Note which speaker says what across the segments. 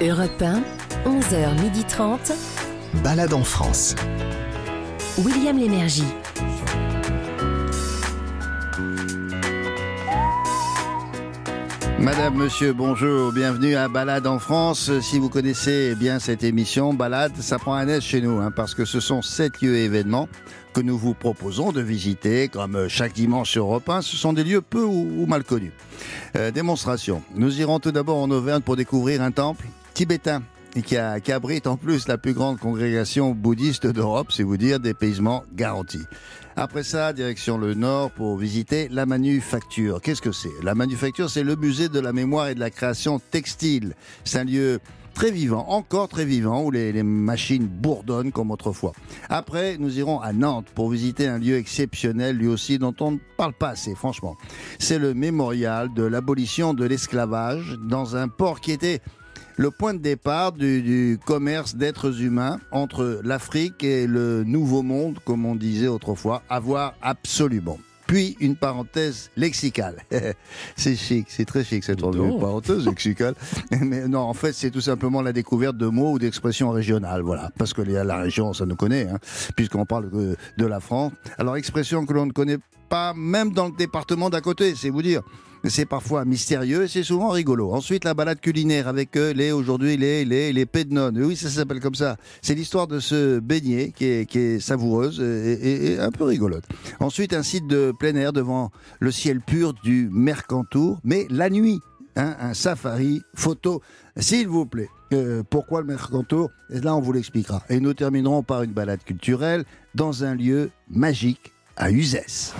Speaker 1: Europe 1, 11h30.
Speaker 2: Balade en France.
Speaker 1: William Lémergie.
Speaker 3: Madame, monsieur, bonjour, bienvenue à Balade en France. Si vous connaissez bien cette émission, Balade, ça prend un S chez nous, hein, parce que ce sont sept lieux et événements que nous vous proposons de visiter, comme chaque dimanche sur Europe 1. Ce sont des lieux peu ou, mal connus. Euh, démonstration. Nous irons tout d'abord en Auvergne pour découvrir un temple tibétain et qui, abrite en plus la plus grande congrégation bouddhiste d'Europe, c'est vous dire dépaysement garanti. Après ça, direction le nord pour visiter la manufacture. Qu'est-ce que c'est? La manufacture, c'est le musée de la mémoire et de la création textile. C'est un lieu très vivant, encore très vivant, où les, machines bourdonnent comme autrefois. Après, nous irons à Nantes pour visiter un lieu exceptionnel, lui aussi, dont on ne parle pas assez, franchement. C'est le mémorial de l'abolition de l'esclavage dans un port qui était le point de départ du, commerce d'êtres humains entre l'Afrique et le Nouveau Monde, comme on disait autrefois, avoir absolument. Puis une parenthèse lexicale. c'est chic, c'est très chic cette parenthèse lexicale. Mais non, en fait, c'est tout simplement la découverte de mots ou d'expressions régionales. Voilà, parce que la région, ça nous connaît, hein, puisqu'on parle de, de la France. Alors, expression que l'on ne connaît pas, même dans le département d'à côté, c'est vous dire c'est parfois mystérieux c'est souvent rigolo. Ensuite, la balade culinaire avec euh, les, aujourd'hui, les, les, les pédnones. Oui, ça s'appelle comme ça. C'est l'histoire de ce beignet qui est, savoureuse et, un peu rigolote. Ensuite, un site de plein air devant le ciel pur du Mercantour, mais la nuit. Hein, un safari photo, s'il vous plaît. Euh, pourquoi le Mercantour? Là, on vous l'expliquera. Et nous terminerons par une balade culturelle dans un lieu magique à Uzès.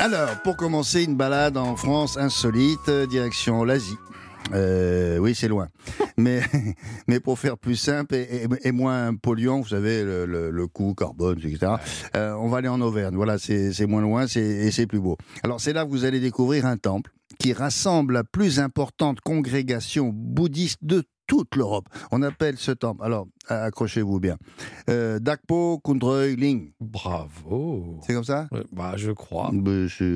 Speaker 3: Alors, pour commencer, une balade en France insolite, direction l'Asie. Euh, oui, c'est loin. mais, mais pour faire plus simple et, moins polluant, vous savez, le, coût carbone, etc., euh, on va aller en Auvergne. Voilà, c'est moins loin et c'est plus beau. Alors, c'est là que vous allez découvrir un temple qui rassemble la plus importante congrégation bouddhiste de toute l'Europe. On appelle ce temple, alors accrochez-vous bien, euh, Dakpo Kundreuil Ling.
Speaker 4: Bravo.
Speaker 3: C'est comme ça?
Speaker 4: Bah, je crois.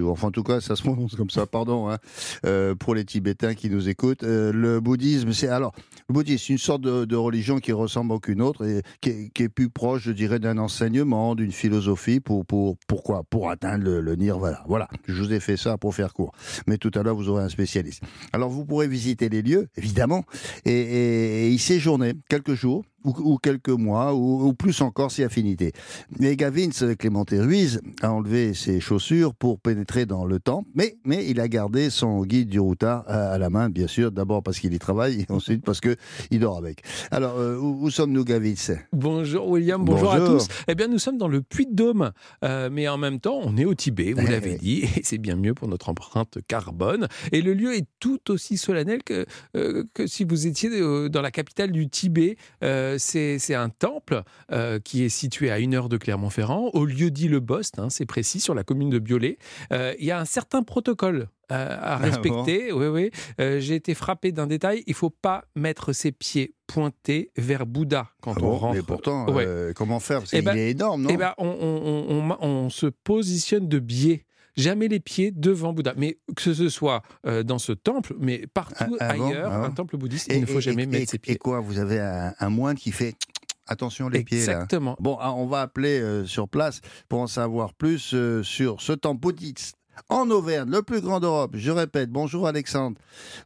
Speaker 3: Enfin, en tout cas, ça se prononce comme ça. Pardon hein. euh, pour les Tibétains qui nous écoutent. Euh, le bouddhisme, c'est alors le bouddhisme, c'est une sorte de, religion qui ressemble à aucune autre et qui est, plus proche, je dirais, d'un enseignement, d'une philosophie pour pour pourquoi? Pour atteindre le, nirvana. Voilà. Je vous ai fait ça pour faire court. Mais tout à l'heure, vous aurez un spécialiste. Alors, vous pourrez visiter les lieux, évidemment, et y séjourner quelques jours ou, quelques mois, ou, plus encore si affinité. Mais Gavins, Clémenté Ruiz, a enlevé ses chaussures pour pénétrer dans le temple, mais, mais il a gardé son guide du routard à, la main, bien sûr, d'abord parce qu'il y travaille, et ensuite parce qu'il dort avec. Alors, euh, où, sommes-nous, Gavins
Speaker 4: Bonjour William, bonjour, à tous. Eh bien, nous sommes dans le Puy-de-Dôme, euh, mais en même temps, on est au Tibet, vous eh l'avez dit, et c'est bien mieux pour notre empreinte carbone. Et le lieu est tout aussi solennel que, euh, que si vous étiez dans la capitale du Tibet. Euh, c'est un temple euh, qui est situé à une heure de Clermont-Ferrand, au lieu dit le Bost, hein, c'est précis, sur la commune de Biolay. Euh, il y a un certain protocole à ah respecter. oui, oui. J'ai été frappé d'un détail. Il faut pas mettre ses pieds pointés vers Bouddha quand ah on rentre.
Speaker 3: Mais pourtant, comment faire? Parce eh qu'il ben, est énorme, non?
Speaker 4: eh ben, on, on, se positionne de biais jamais les pieds devant Bouddha. Mais que ce soit euh, dans ce temple, mais partout ah, ah ailleurs, ah un temple bouddhiste, il ne faut jamais mettre ses pieds.
Speaker 3: Et quoi Vous avez un, moine qui fait Attention les pieds
Speaker 4: là. Exactement.
Speaker 3: Bon, on va appeler euh, sur place pour en savoir plus euh, sur ce temple bouddhiste en Auvergne, le plus grand d'Europe. Je répète, bonjour Alexandre.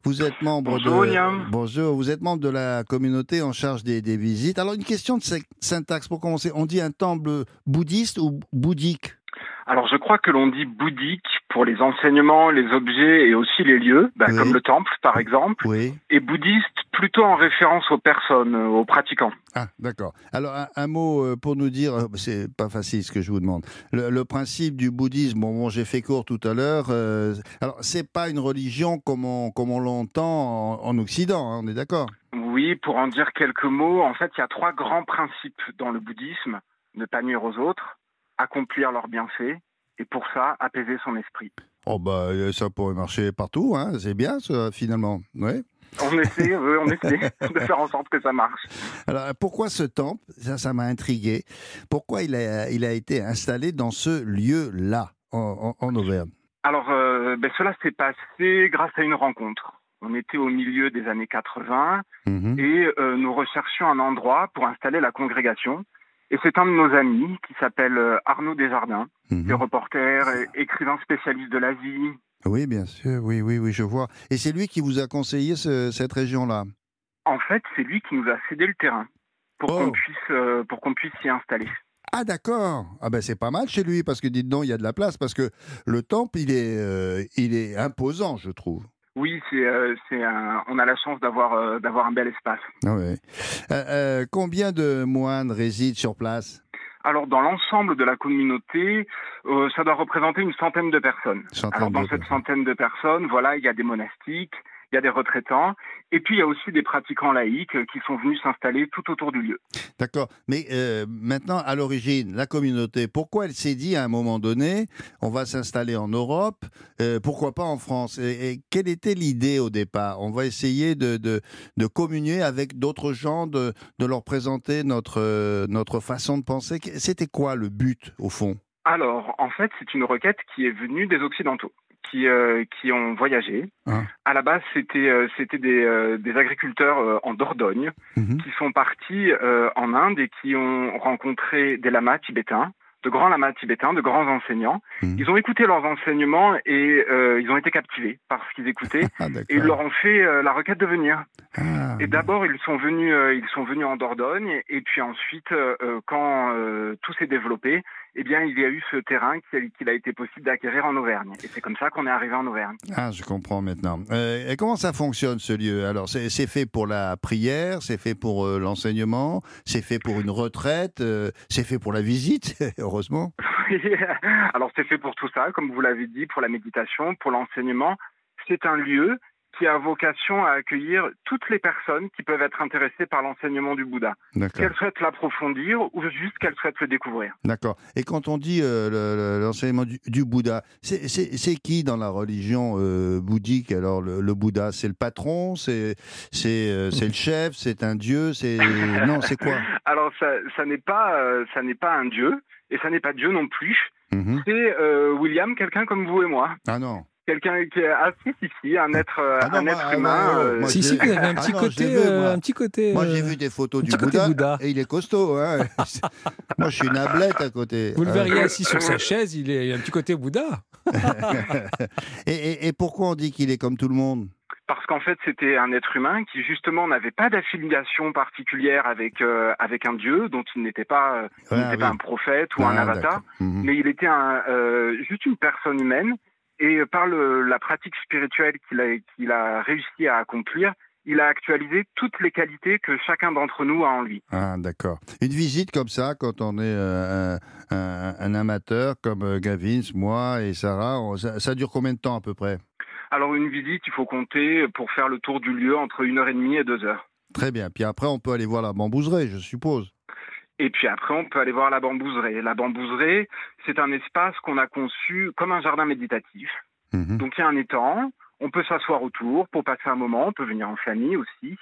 Speaker 3: Vous êtes membre
Speaker 5: bonjour,
Speaker 3: de
Speaker 5: William.
Speaker 3: Bonjour, vous êtes membre de la communauté en charge des, des visites. Alors une question de syntaxe pour commencer. On dit un temple bouddhiste ou bouddhique?
Speaker 5: Alors je crois que l'on dit bouddhique pour les enseignements, les objets et aussi les lieux, bah, comme le temple par exemple,
Speaker 3: oui.
Speaker 5: et bouddhiste plutôt en référence aux personnes, euh, aux pratiquants.
Speaker 3: Ah d'accord. Alors un, mot euh, pour nous dire, euh, c'est pas facile ce que je vous demande. Le, principe du bouddhisme, bon, j'ai fait court tout à l'heure. alors c'est pas une religion comme on, comme on l'entend en, Occident, hein, on est d'accord?
Speaker 5: Oui, pour en dire quelques mots, en fait il y a trois grands principes dans le bouddhisme ne pas nuire aux autres accomplir leurs bienfaits et pour ça, apaiser son esprit.
Speaker 3: Oh bah euh, ça pourrait marcher partout, hein. c'est bien ça finalement, ouais.
Speaker 5: On essaie, on essaie de faire en sorte que ça marche.
Speaker 3: Alors pourquoi ce temple? Ça, ça m'a intrigué. Pourquoi il a, il a été installé dans ce lieu-là, en, Auvergne?
Speaker 5: Alors, euh, ben, cela s'est passé grâce à une rencontre. On était au milieu des années 80
Speaker 3: Mhm.
Speaker 5: et euh, nous recherchions un endroit pour installer la congrégation. Et c'est un de nos amis qui s'appelle euh, Arnaud Desjardins, qui est reporter, et écrivain spécialiste de l'Asie.
Speaker 3: Oui, bien sûr, oui, oui, oui, je vois. Et c'est lui qui vous a conseillé ce- cette région-là?
Speaker 5: En fait, c'est lui qui nous a cédé le terrain pour
Speaker 3: Oh.
Speaker 5: qu'on puisse, euh, pour qu'on puisse s'y installer.
Speaker 3: Ah d'accord. Ah ben c'est pas mal chez lui parce que dites donc il y a de la place parce que le temple il est euh, il est imposant je trouve.
Speaker 5: Oui, c'est, euh, c'est un- on a la chance d'avoir, euh, d'avoir un bel espace.
Speaker 3: Ah ouais. Euh, combien de moines résident sur place?
Speaker 5: Alors, dans l'ensemble de la communauté, euh, ça doit représenter une centaine de personnes.
Speaker 3: Centaine
Speaker 5: Alors, dans cette centaine de personnes, voilà, il y a des monastiques, il y a des retraitants, et puis il y a aussi des pratiquants laïcs euh, qui sont venus s'installer tout autour du lieu.
Speaker 3: D'accord. Mais euh, maintenant à l'origine la communauté pourquoi elle s'est dit à un moment donné on va s'installer en Europe euh, pourquoi pas en France? Et, et quelle était l'idée au départ? On va essayer de, de, de communier avec d'autres gens de, de leur présenter notre euh, notre façon de penser. C'était quoi le but au fond?
Speaker 5: Alors, en fait, c'est une requête qui est venue des Occidentaux, qui, euh, qui ont voyagé.
Speaker 3: Ah.
Speaker 5: À la base, c'était euh, c'était des, euh, des agriculteurs en Dordogne
Speaker 3: Mhm.
Speaker 5: qui sont partis en Inde et qui ont rencontré des lamas tibétains, de grands lamas tibétains, de grands enseignants.
Speaker 3: Mhm.
Speaker 5: Ils ont écouté leurs enseignements et ils ont été captivés par ce qu'ils écoutaient.
Speaker 3: Ah,
Speaker 5: Et ils leur ont fait la requête de venir.
Speaker 3: Ah,
Speaker 5: Et d'abord, ils sont venus, ils sont venus en Dordogne, et puis ensuite, quand tout s'est développé, eh bien, il y a eu ce terrain qu'il a, été possible d'acquérir en Auvergne. Et c'est comme ça qu'on est arrivé en Auvergne.
Speaker 3: Ah, je comprends maintenant. Euh, et comment ça fonctionne ce lieu? Alors, c'est fait pour la prière, c'est fait pour euh, l'enseignement, c'est fait pour une retraite, euh, c'est fait pour la visite, heureusement.
Speaker 5: Alors, c'est fait pour tout ça, comme vous l'avez dit, pour la méditation, pour l'enseignement. C'est un lieu qui a vocation à accueillir toutes les personnes qui peuvent être intéressées par l'enseignement du Bouddha, qu'elles souhaitent l'approfondir ou juste qu'elles souhaitent le découvrir.
Speaker 3: D'accord. Et quand on dit euh, le- le- l'enseignement du, du Bouddha, c'est- qui dans la religion euh, bouddhique? Alors, le, le Bouddha, c'est le patron, c'est c'est euh, c'est le chef, c'est un dieu, c'est non, c'est quoi?
Speaker 5: Alors, ça, ça n'est pas, ça n'est pas un dieu, et ça n'est pas Dieu non plus.
Speaker 3: Mhm.
Speaker 5: C'est William, quelqu'un comme vous et moi.
Speaker 3: Ah non.
Speaker 5: Quelqu'un qui est assez ici, un être, euh,
Speaker 3: Ah non,
Speaker 5: un
Speaker 3: moi,
Speaker 5: être
Speaker 3: ah,
Speaker 5: humain.
Speaker 3: moi,
Speaker 5: euh,
Speaker 3: moi,
Speaker 4: si, si, vous avez un
Speaker 3: Ah
Speaker 4: petit
Speaker 3: non,
Speaker 4: côté.
Speaker 3: vu,
Speaker 4: euh,
Speaker 3: moi.
Speaker 4: un petit côté
Speaker 3: Moi,
Speaker 4: euh,
Speaker 3: j'ai vu des photos du Bouddha,
Speaker 4: Bouddha.
Speaker 3: et il est costaud. Hein. Moi, je suis une ablette à côté.
Speaker 4: Vous le
Speaker 3: Euh,
Speaker 4: verriez assis sur sa chaise, il, est, il a un petit côté Bouddha.
Speaker 3: et, et- et pourquoi on dit qu'il est comme tout le monde?
Speaker 5: Parce qu'en fait, c'était un être humain qui, justement, n'avait pas d'affiliation particulière avec, euh, avec un dieu, dont il n'était pas, euh, il
Speaker 3: Ouais,
Speaker 5: n'était
Speaker 3: oui.
Speaker 5: pas un prophète ou un
Speaker 3: Ah,
Speaker 5: avatar.
Speaker 3: Mhm.
Speaker 5: mais il était un, euh, juste une personne humaine. Et par le, la pratique spirituelle qu'il a, qu'il a réussi à accomplir, il a actualisé toutes les qualités que chacun d'entre nous a en lui.
Speaker 3: Ah, d'accord. Une visite comme ça, quand on est euh, un, amateur comme euh, Gavins, moi et Sarah, on- ça, ça dure combien de temps à peu près?
Speaker 5: Alors une visite, il faut compter pour faire le tour du lieu entre une heure et demie et deux heures.
Speaker 3: Très bien. Puis après, on peut aller voir la bambouserie, je suppose.
Speaker 5: Et puis après, on peut aller voir la bambouserie. La bambouserie, c'est un espace qu'on a conçu comme un jardin méditatif.
Speaker 3: Mhm.
Speaker 5: Donc il y a un étang, on peut s'asseoir autour pour passer un moment, on peut venir en famille aussi.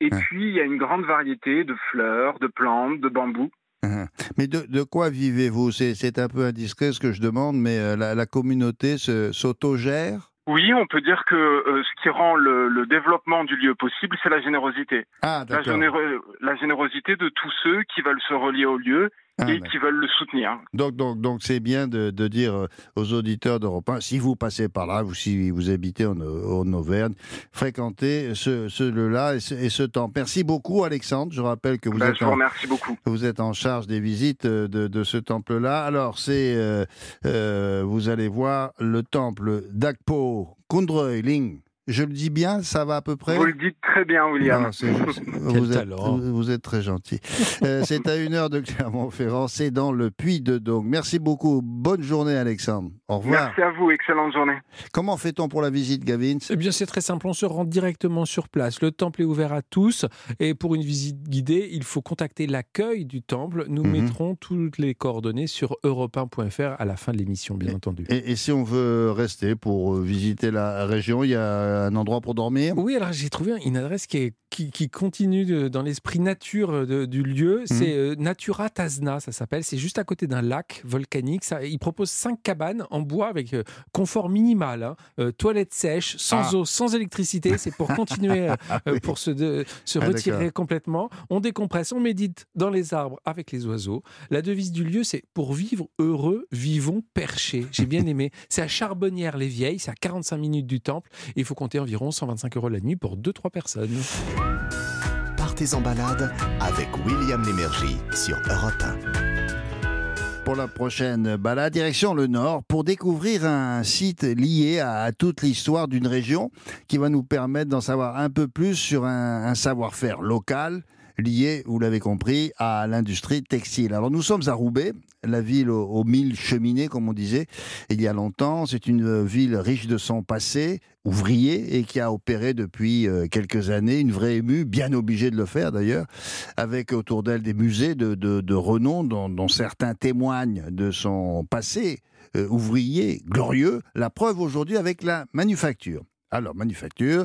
Speaker 5: Et puis il y a une grande variété de fleurs, de plantes, de bambous.
Speaker 3: Mhm. Mais de, de quoi vivez-vous? C'est c'est un peu indiscret ce que je demande, mais euh, la, la communauté s'autogère?
Speaker 5: Oui, on peut dire que euh, ce qui rend le, le développement du lieu possible, c'est la générosité.
Speaker 3: Ah,
Speaker 5: La,
Speaker 3: d'accord.
Speaker 5: généro- la générosité de tous ceux qui veulent se relier au lieu
Speaker 3: Ah,
Speaker 5: et qui veulent le soutenir.
Speaker 3: Donc, donc, donc, c'est bien de, de dire euh, aux auditeurs d'Europe 1, si vous passez par là, ou si vous habitez en, en Auvergne, fréquentez ce, ce lieu-là et ce, et ce temple. Merci beaucoup, Alexandre. Je rappelle que vous,
Speaker 5: Ben,
Speaker 3: êtes,
Speaker 5: je vous
Speaker 3: en,
Speaker 5: beaucoup.
Speaker 3: vous êtes en charge des visites euh, de, de ce temple-là. Alors, c'est, euh, euh, vous allez voir le temple d'Akpo Kundreuling. Je le dis bien, ça va à peu près
Speaker 5: Vous le dites très bien, William.
Speaker 3: non, c'est juste- vous, êtes,
Speaker 4: talent.
Speaker 3: vous êtes très gentil. Euh, c'est à une heure de Clermont-Ferrand, c'est dans le Puy de Dôme. Merci beaucoup. Bonne journée, Alexandre. Au revoir.
Speaker 5: Merci à vous, excellente journée.
Speaker 3: Comment fait-on pour la visite, Gavin?
Speaker 4: Eh bien, c'est très simple. On se rend directement sur place. Le temple est ouvert à tous. Et pour une visite guidée, il faut contacter l'accueil du temple. Nous
Speaker 3: Mhm.
Speaker 4: mettrons toutes les coordonnées sur europe1.fr à la fin de l'émission, bien entendu.
Speaker 3: et, et si on veut rester pour euh, visiter la région, il y a un endroit pour dormir.
Speaker 4: Oui, alors j'ai trouvé une adresse qui, est, qui, continue dans l'esprit nature du lieu. Mmh. C'est Natura Tazna, ça s'appelle. C'est juste à côté d'un lac volcanique. Ça, il propose cinq cabanes en bois avec confort minimal, hein. toilettes sèches, sans ah. eau, sans électricité. C'est pour continuer, pour se, se ah, retirer complètement. On décompresse, on médite dans les arbres avec les oiseaux. La devise du lieu, c'est pour vivre heureux, vivons perchés. J'ai bien aimé. C'est à Charbonnières-les-Vieilles, c'est à 45 minutes du temple. il faut compter environ 125 euros la nuit pour 2-3 personnes.
Speaker 2: Partez en balade avec William Lémergie sur Europe 1
Speaker 3: pour la prochaine balade, direction le nord, pour découvrir un site lié à, toute l'histoire d'une région qui va nous permettre d'en savoir un peu plus sur un savoir-faire local lié, vous l'avez compris, à l'industrie textile. Alors nous sommes à Roubaix, la ville aux, mille cheminées, comme on disait il y a longtemps. C'est une ville riche de son passé, ouvrier, et qui a opéré depuis euh, quelques années une vraie émue, bien obligée de le faire d'ailleurs, avec autour d'elle des musées de, renom dont, certains témoignent de son passé euh, ouvrier glorieux. La preuve aujourd'hui avec la manufacture. Alors, manufacture,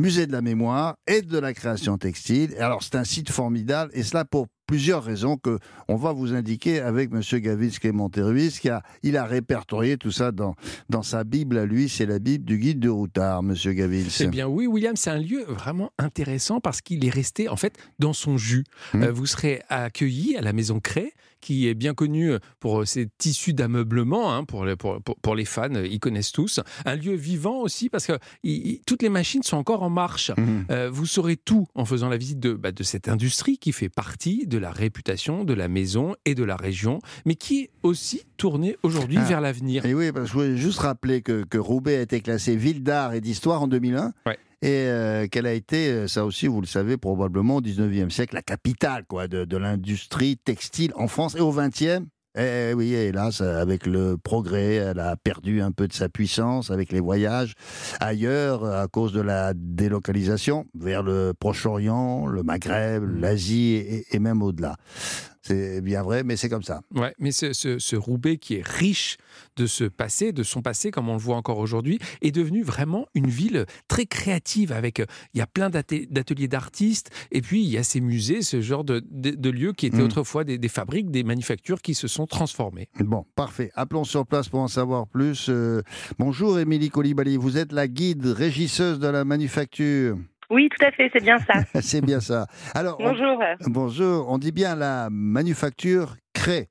Speaker 3: musée de la mémoire et de la création textile. Alors c'est un site formidable et cela pour plusieurs raisons que on va vous indiquer avec M. Gavis Clémenteruis qui a il a répertorié tout ça dans dans sa bible à lui, c'est la bible du guide de routard, M. Gavis.
Speaker 4: Eh bien oui, William, c'est un lieu vraiment intéressant parce qu'il est resté en fait dans son jus. Hum. Euh, vous serez accueilli à la maison Cré qui est bien connu pour ses tissus d'ameublement, hein, pour, les, pour, pour, les fans, ils connaissent tous. Un lieu vivant aussi, parce que toutes les machines sont encore en marche. Mmh. Euh, vous saurez tout en faisant la visite de, bah, de cette industrie qui fait partie de la réputation de la maison et de la région, mais qui est aussi tournée aujourd'hui ah. vers l'avenir.
Speaker 3: Et oui, parce que je voulais juste rappeler que, que Roubaix a été classé ville d'art et d'histoire en 2001. Ouais et euh, qu'elle a été, euh, ça aussi vous le savez probablement au 19e siècle, la capitale quoi, de, de l'industrie textile en France et au 20e. Eh oui, hélas, avec le progrès, elle a perdu un peu de sa puissance avec les voyages ailleurs à cause de la délocalisation vers le Proche-Orient, le Maghreb, l'Asie et, et même au-delà. C'est bien vrai, mais c'est comme ça.
Speaker 4: Ouais, mais ce, ce, Roubaix qui est riche de ce passé, de son passé, comme on le voit encore aujourd'hui, est devenu vraiment une ville très créative. Avec, il y a plein d'ateliers d'artistes, et puis il y a ces musées, ce genre de, de, lieux qui étaient hmm. autrefois des, fabriques, des manufactures qui se sont transformées.
Speaker 3: Bon, parfait. Appelons sur place pour en savoir plus. Euh, bonjour, Émilie Colibali. Vous êtes la guide régisseuse de la manufacture.
Speaker 6: Oui, tout à fait, c'est bien ça.
Speaker 3: c'est bien ça. Alors,
Speaker 6: bonjour.
Speaker 3: bonjour, on dit bien la manufacture crée.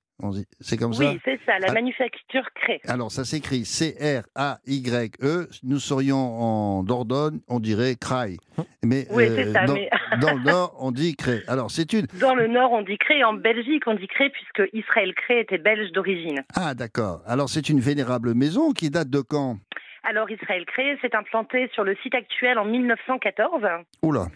Speaker 3: C'est comme
Speaker 6: ça Oui, c'est ça, la ah. manufacture crée.
Speaker 3: Alors, ça s'écrit C-R-A-Y-E. Nous serions en Dordogne, on dirait craille.
Speaker 6: Mais, oui, c'est euh, ça.
Speaker 3: Dans, dans, le Nord, on dit crée. Alors, c'est une.
Speaker 6: Dans le Nord, on dit crée. En Belgique, on dit crée, puisque Israël crée était belge d'origine.
Speaker 3: Ah, d'accord. Alors, c'est une vénérable maison qui date de quand?
Speaker 6: Alors Israël Cré s'est implanté sur le site actuel en 1914.
Speaker 3: Oula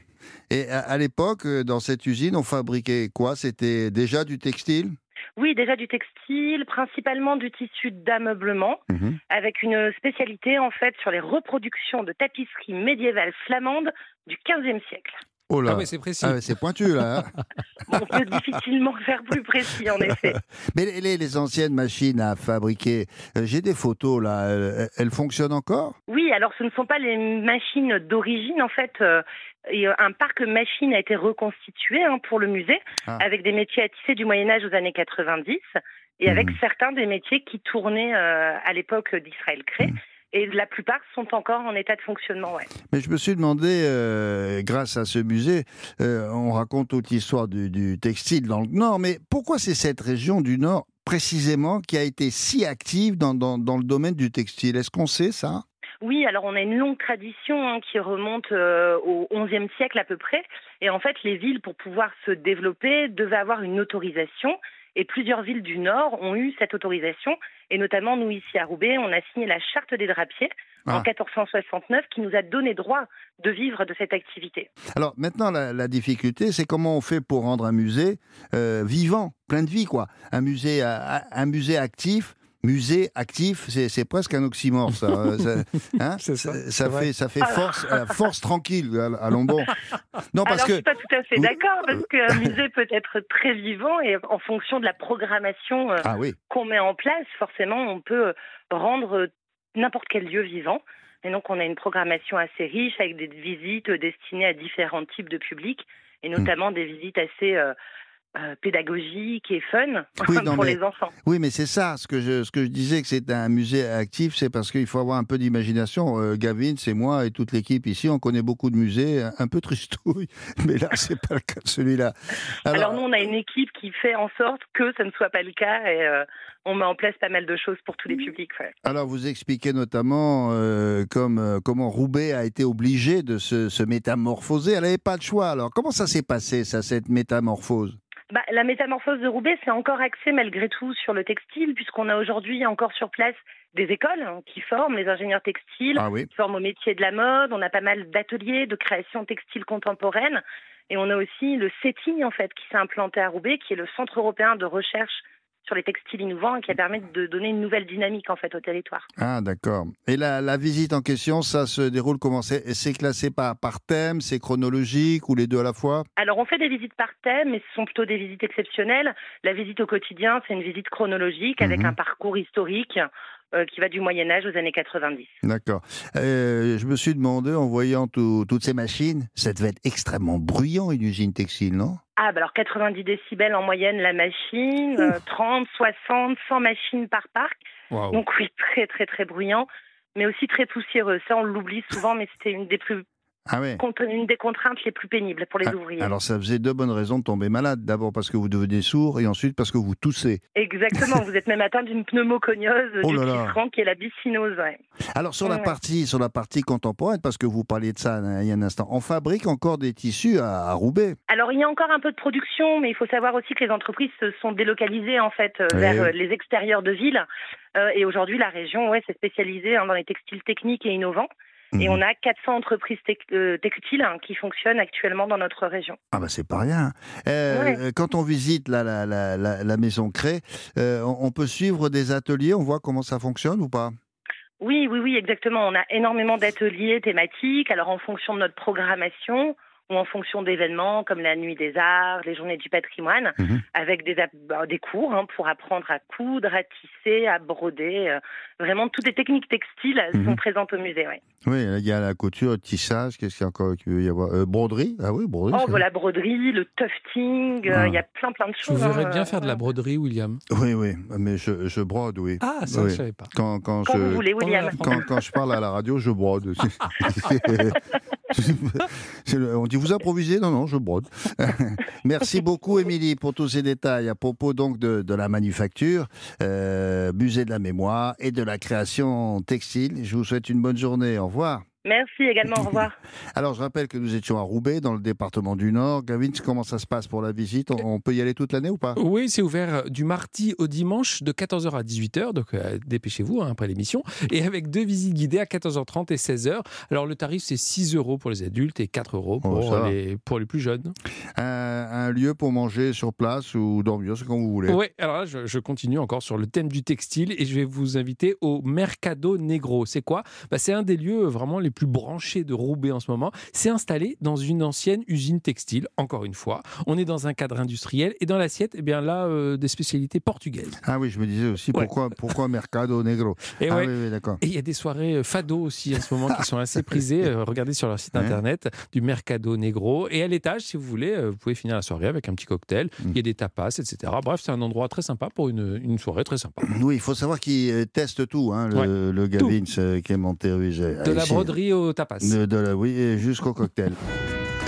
Speaker 3: Et à, l'époque, euh, dans cette usine, on fabriquait quoi? C'était déjà du textile?
Speaker 6: Oui, déjà du textile, principalement du tissu d'ameublement, mhm. avec une spécialité en fait sur les reproductions de tapisseries médiévales flamandes du XVe siècle.
Speaker 3: Oh là. Ah c'est précis. Ah c'est pointu là.
Speaker 6: Hein. on peut difficilement faire plus précis en effet.
Speaker 3: Mais les, les anciennes machines à fabriquer, euh, j'ai des photos là, elles, fonctionnent encore?
Speaker 6: Oui, alors ce ne sont pas les machines d'origine en fait. Euh, et euh, un parc machine a été reconstitué hein, pour le musée ah. avec des métiers à tisser du Moyen Âge aux années 90 et avec mmh. certains des métiers qui tournaient à l'époque d'Israël Cré. Mmh et la plupart sont encore en état de fonctionnement. Ouais.
Speaker 3: Mais je me suis demandé, euh, grâce à ce musée, euh, on raconte toute l'histoire du, textile dans le Nord, mais pourquoi c'est cette région du Nord précisément qui a été si active dans, dans, dans le domaine du textile? Est-ce qu'on sait ça?
Speaker 6: Oui, alors on a une longue tradition hein, qui remonte euh, au XIe siècle à peu près. Et en fait, les villes, pour pouvoir se développer, devaient avoir une autorisation. Et plusieurs villes du Nord ont eu cette autorisation. Et notamment, nous, ici à Roubaix, on a signé la Charte des drapiers en 1469 ah. qui nous a donné droit de vivre de cette activité.
Speaker 3: Alors maintenant, la, difficulté, c'est comment on fait pour rendre un musée euh, vivant, plein de vie, quoi. Un musée, un musée actif musée actif, c'est presque un oxymore, ça. Euh, hein ça, ça, fait, ça fait force, euh, force tranquille, allons bon.
Speaker 6: Non, parce Alors, que... je suis pas tout à fait d'accord, parce qu'un musée peut être très vivant et en fonction de la programmation euh, ah qu'on met en place, forcément, on peut rendre n'importe quel lieu vivant. Et donc, on a une programmation assez riche avec des visites destinées à différents types de publics, et
Speaker 3: Hmm.
Speaker 6: notamment des visites assez euh, euh, pédagogiques et fun
Speaker 3: Oui, non,
Speaker 6: pour
Speaker 3: mais-
Speaker 6: les enfants.
Speaker 3: Oui, mais c'est ça. Ce que je, ce que je disais que c'est un musée actif, c'est parce qu'il faut avoir un peu d'imagination. Euh, Gavin, c'est moi et toute l'équipe ici, on connaît beaucoup de musées, un, un peu tristouille, mais là, c'est pas le cas de celui-là.
Speaker 6: Alors, nous, on a une équipe qui fait en sorte que ça ne soit pas le cas et euh, on met en place pas mal de choses pour tous les publics. ouais.
Speaker 3: Alors, vous expliquez notamment euh, comme, euh, comment Roubaix a été obligé de se, se métamorphoser. Elle n'avait pas de choix. Alors, comment ça s'est passé, ça, cette métamorphose?
Speaker 6: Bah, la métamorphose de Roubaix, c'est encore axé malgré tout sur le textile, puisqu'on a aujourd'hui encore sur place des écoles hein, qui forment les ingénieurs textiles,
Speaker 3: Ah oui.
Speaker 6: qui forment au métier de la mode. On a pas mal d'ateliers de création textile contemporaine. Et on a aussi le CETI, en fait, qui s'est implanté à Roubaix, qui est le Centre européen de recherche sur les textiles innovants et qui permis de donner une nouvelle dynamique, en fait, au territoire.
Speaker 3: Ah, d'accord. Et la, la visite en question, ça se déroule comment? C'est c'est classé par, par thème, c'est chronologique ou les deux à la fois?
Speaker 6: Alors, on fait des visites par thème, mais ce sont plutôt des visites exceptionnelles. La visite au quotidien, c'est une visite chronologique avec
Speaker 3: Mhm.
Speaker 6: un parcours historique euh, qui va du Moyen Âge aux années 90.
Speaker 3: D'accord. Euh, je me suis demandé, en voyant tout- toutes ces machines, ça devait être extrêmement bruyant, une usine textile, non?
Speaker 6: Ah, bah alors 90 décibels en moyenne la machine, euh, 30, 60, 100 machines par parc. Donc oui, très très très bruyant, mais aussi très poussiéreux. Ça, on l'oublie souvent, mais c'était une des plus
Speaker 3: Ah ouais
Speaker 6: des contraintes les plus pénibles pour les
Speaker 3: Ah,
Speaker 6: ouvriers.
Speaker 3: Alors ça faisait deux bonnes raisons de tomber malade. D'abord parce que vous devenez sourd et ensuite parce que vous toussez.
Speaker 6: Exactement. vous êtes même atteint d'une pneumoconiose
Speaker 3: Oh
Speaker 6: du tisserand qui est la bicinose. ouais.
Speaker 3: Alors sur la partie sur la partie contemporaine, parce que vous parliez de ça hein, il y a un instant, on fabrique encore des tissus à, à Roubaix.
Speaker 6: Alors il y a encore un peu de production, mais il faut savoir aussi que les entreprises se sont délocalisées en fait euh, vers euh, les extérieurs de villes. Euh, et aujourd'hui, la région, ouais, s'est spécialisée hein, dans les textiles techniques et innovants. Et
Speaker 3: Mhm.
Speaker 6: on a 400 entreprises tec- euh, textiles hein, qui fonctionnent actuellement dans notre région.
Speaker 3: Ah bah c'est pas rien. Euh,
Speaker 6: Ouais.
Speaker 3: Quand on visite la, la, la, la, la maison Cré, euh, on peut suivre des ateliers, on voit comment ça fonctionne ou pas?
Speaker 6: Oui, oui, oui, exactement. On a énormément d'ateliers thématiques, alors en fonction de notre programmation ou en fonction d'événements comme la Nuit des Arts, les Journées du Patrimoine,
Speaker 3: Mhm.
Speaker 6: avec des, bah, des cours hein, pour apprendre à coudre, à tisser, à broder. euh, vraiment, toutes les techniques textiles
Speaker 3: Mhm.
Speaker 6: sont présentes au musée. ouais.
Speaker 3: Oui, il y a la couture, le tissage, qu'est-ce qu'il y a encore qu'il peut y avoir? Euh, Broderie? Ah oui, broderie.
Speaker 6: Oh, voilà, broderie, le tufting, euh, il y a plein, plein de
Speaker 4: Je
Speaker 6: choses.
Speaker 4: vous verrais
Speaker 6: hein,
Speaker 4: bien
Speaker 6: euh,
Speaker 4: faire de la broderie, William?
Speaker 3: Oui, oui, mais je, je brode, oui.
Speaker 4: Ah, ça,
Speaker 3: Oui.
Speaker 4: je savais pas.
Speaker 3: Quand, quand,
Speaker 6: Quand
Speaker 3: je,
Speaker 6: vous voulez, William.
Speaker 4: La
Speaker 3: quand, quand je parle à la radio, je brode. On dit vous improvisez? Non, non, je brode. Merci beaucoup, Émilie, pour tous ces détails à propos donc de, la manufacture, euh, musée de la mémoire et de la création textile. Je vous souhaite une bonne journée. Au revoir.
Speaker 6: Merci également, au revoir.
Speaker 3: Alors, je rappelle que nous étions à Roubaix, dans le département du Nord. Gavin, comment ça se passe pour la visite? On, on peut y aller toute l'année ou pas?
Speaker 4: Oui, c'est ouvert euh, du mardi au dimanche de 14h à 18h, donc euh, dépêchez-vous hein, après l'émission, et avec deux visites guidées à 14h30 et 16h. Alors le tarif c'est 6 euros pour les adultes et 4 euros
Speaker 3: Oh,
Speaker 4: pour, les, pour les plus jeunes.
Speaker 3: un, un lieu pour manger sur place ou dormir, c'est comme vous voulez.
Speaker 4: Oui, alors là je, je continue encore sur le thème du textile et je vais vous inviter au Mercado Negro. C'est quoi? Bah, C'est un des lieux vraiment les plus branchés de Roubaix en ce moment. C'est installé dans une ancienne usine textile, encore une fois. On est dans un cadre industriel et dans l'assiette, eh bien là, euh, des spécialités portugaises.
Speaker 3: Ah oui, je me disais aussi
Speaker 4: Ouais.
Speaker 3: pourquoi, pourquoi Mercado Negro?
Speaker 4: Et
Speaker 3: ah
Speaker 4: ouais.
Speaker 3: oui, oui, d'accord.
Speaker 4: Et il y a des soirées euh, fado aussi en ce moment qui sont assez prisées. Euh, Regardez sur leur site
Speaker 3: Ouais.
Speaker 4: internet du Mercado Negro. Et à l'étage, si vous voulez, vous pouvez finir la soirée avec un petit cocktail.
Speaker 3: Mm.
Speaker 4: Il y a des tapas, etc. Bref, c'est un endroit très sympa pour une, une soirée très sympa.
Speaker 3: Oui, il faut savoir qu'il euh, teste tout, hein, le, le Gavin, ce Clément Théruge.
Speaker 4: De la broderie au tapas.
Speaker 3: De, de la, oui, et jusqu'au cocktail.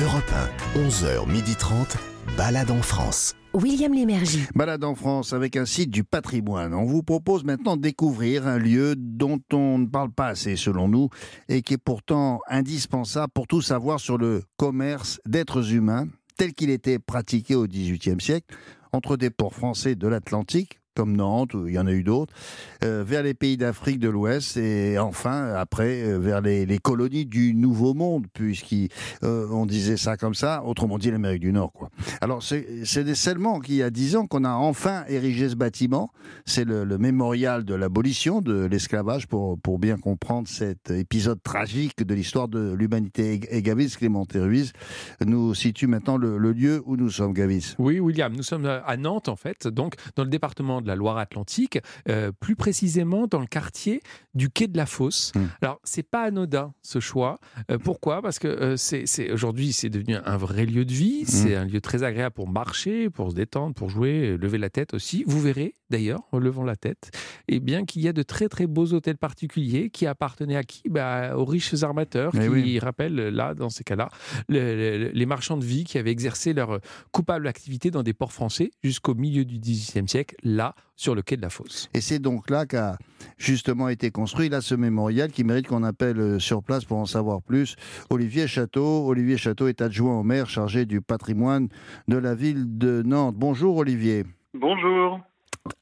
Speaker 2: Europe 1, 11h30, balade en France.
Speaker 1: William Lémergie.
Speaker 3: Balade en France avec un site du patrimoine. On vous propose maintenant de découvrir un lieu dont on ne parle pas assez selon nous et qui est pourtant indispensable pour tout savoir sur le commerce d'êtres humains tel qu'il était pratiqué au XVIIIe siècle entre des ports français de l'Atlantique comme Nantes, il y en a eu d'autres, euh, vers les pays d'Afrique de l'Ouest et enfin, après, euh, vers les, colonies du Nouveau Monde, puisqu'on disait ça comme ça, autrement dit l'Amérique du Nord. Alors, c'est seulement qu'il y a dix ans qu'on a enfin érigé ce bâtiment. C'est le, le mémorial de l'abolition de l'esclavage pour, pour bien comprendre cet épisode tragique de l'histoire de l'humanité. Et Gavis Clément Ruiz nous situe maintenant le, le lieu où nous sommes, Gavis.
Speaker 4: Oui, William, nous sommes à Nantes, en fait, donc dans le département de la Loire-Atlantique, plus précisément dans le quartier du quai de la Fosse. Mmh. Alors, c'est pas anodin ce choix. pourquoi? Parce que c'est aujourd'hui, c'est devenu un vrai lieu de vie. Mmh. C'est un lieu très agréable pour marcher, pour se détendre, pour jouer, lever la tête aussi. Vous verrez d'ailleurs, en levant la tête, et eh bien qu'il y a de très très beaux hôtels particuliers qui appartenaient à qui? Bah, Aux riches armateurs, eh qui rappellent là, dans ces cas-là, les, marchands de vie qui avaient exercé leur coupable activité dans des ports français jusqu'au milieu du XVIIIe siècle, là, sur le quai de la Fosse.
Speaker 3: Et c'est donc là qu'a justement été construit là ce mémorial qui mérite qu'on appelle euh, sur place pour en savoir plus Olivier Château. Olivier Château est adjoint au maire chargé du patrimoine de la ville de Nantes. Bonjour Olivier.
Speaker 5: Bonjour.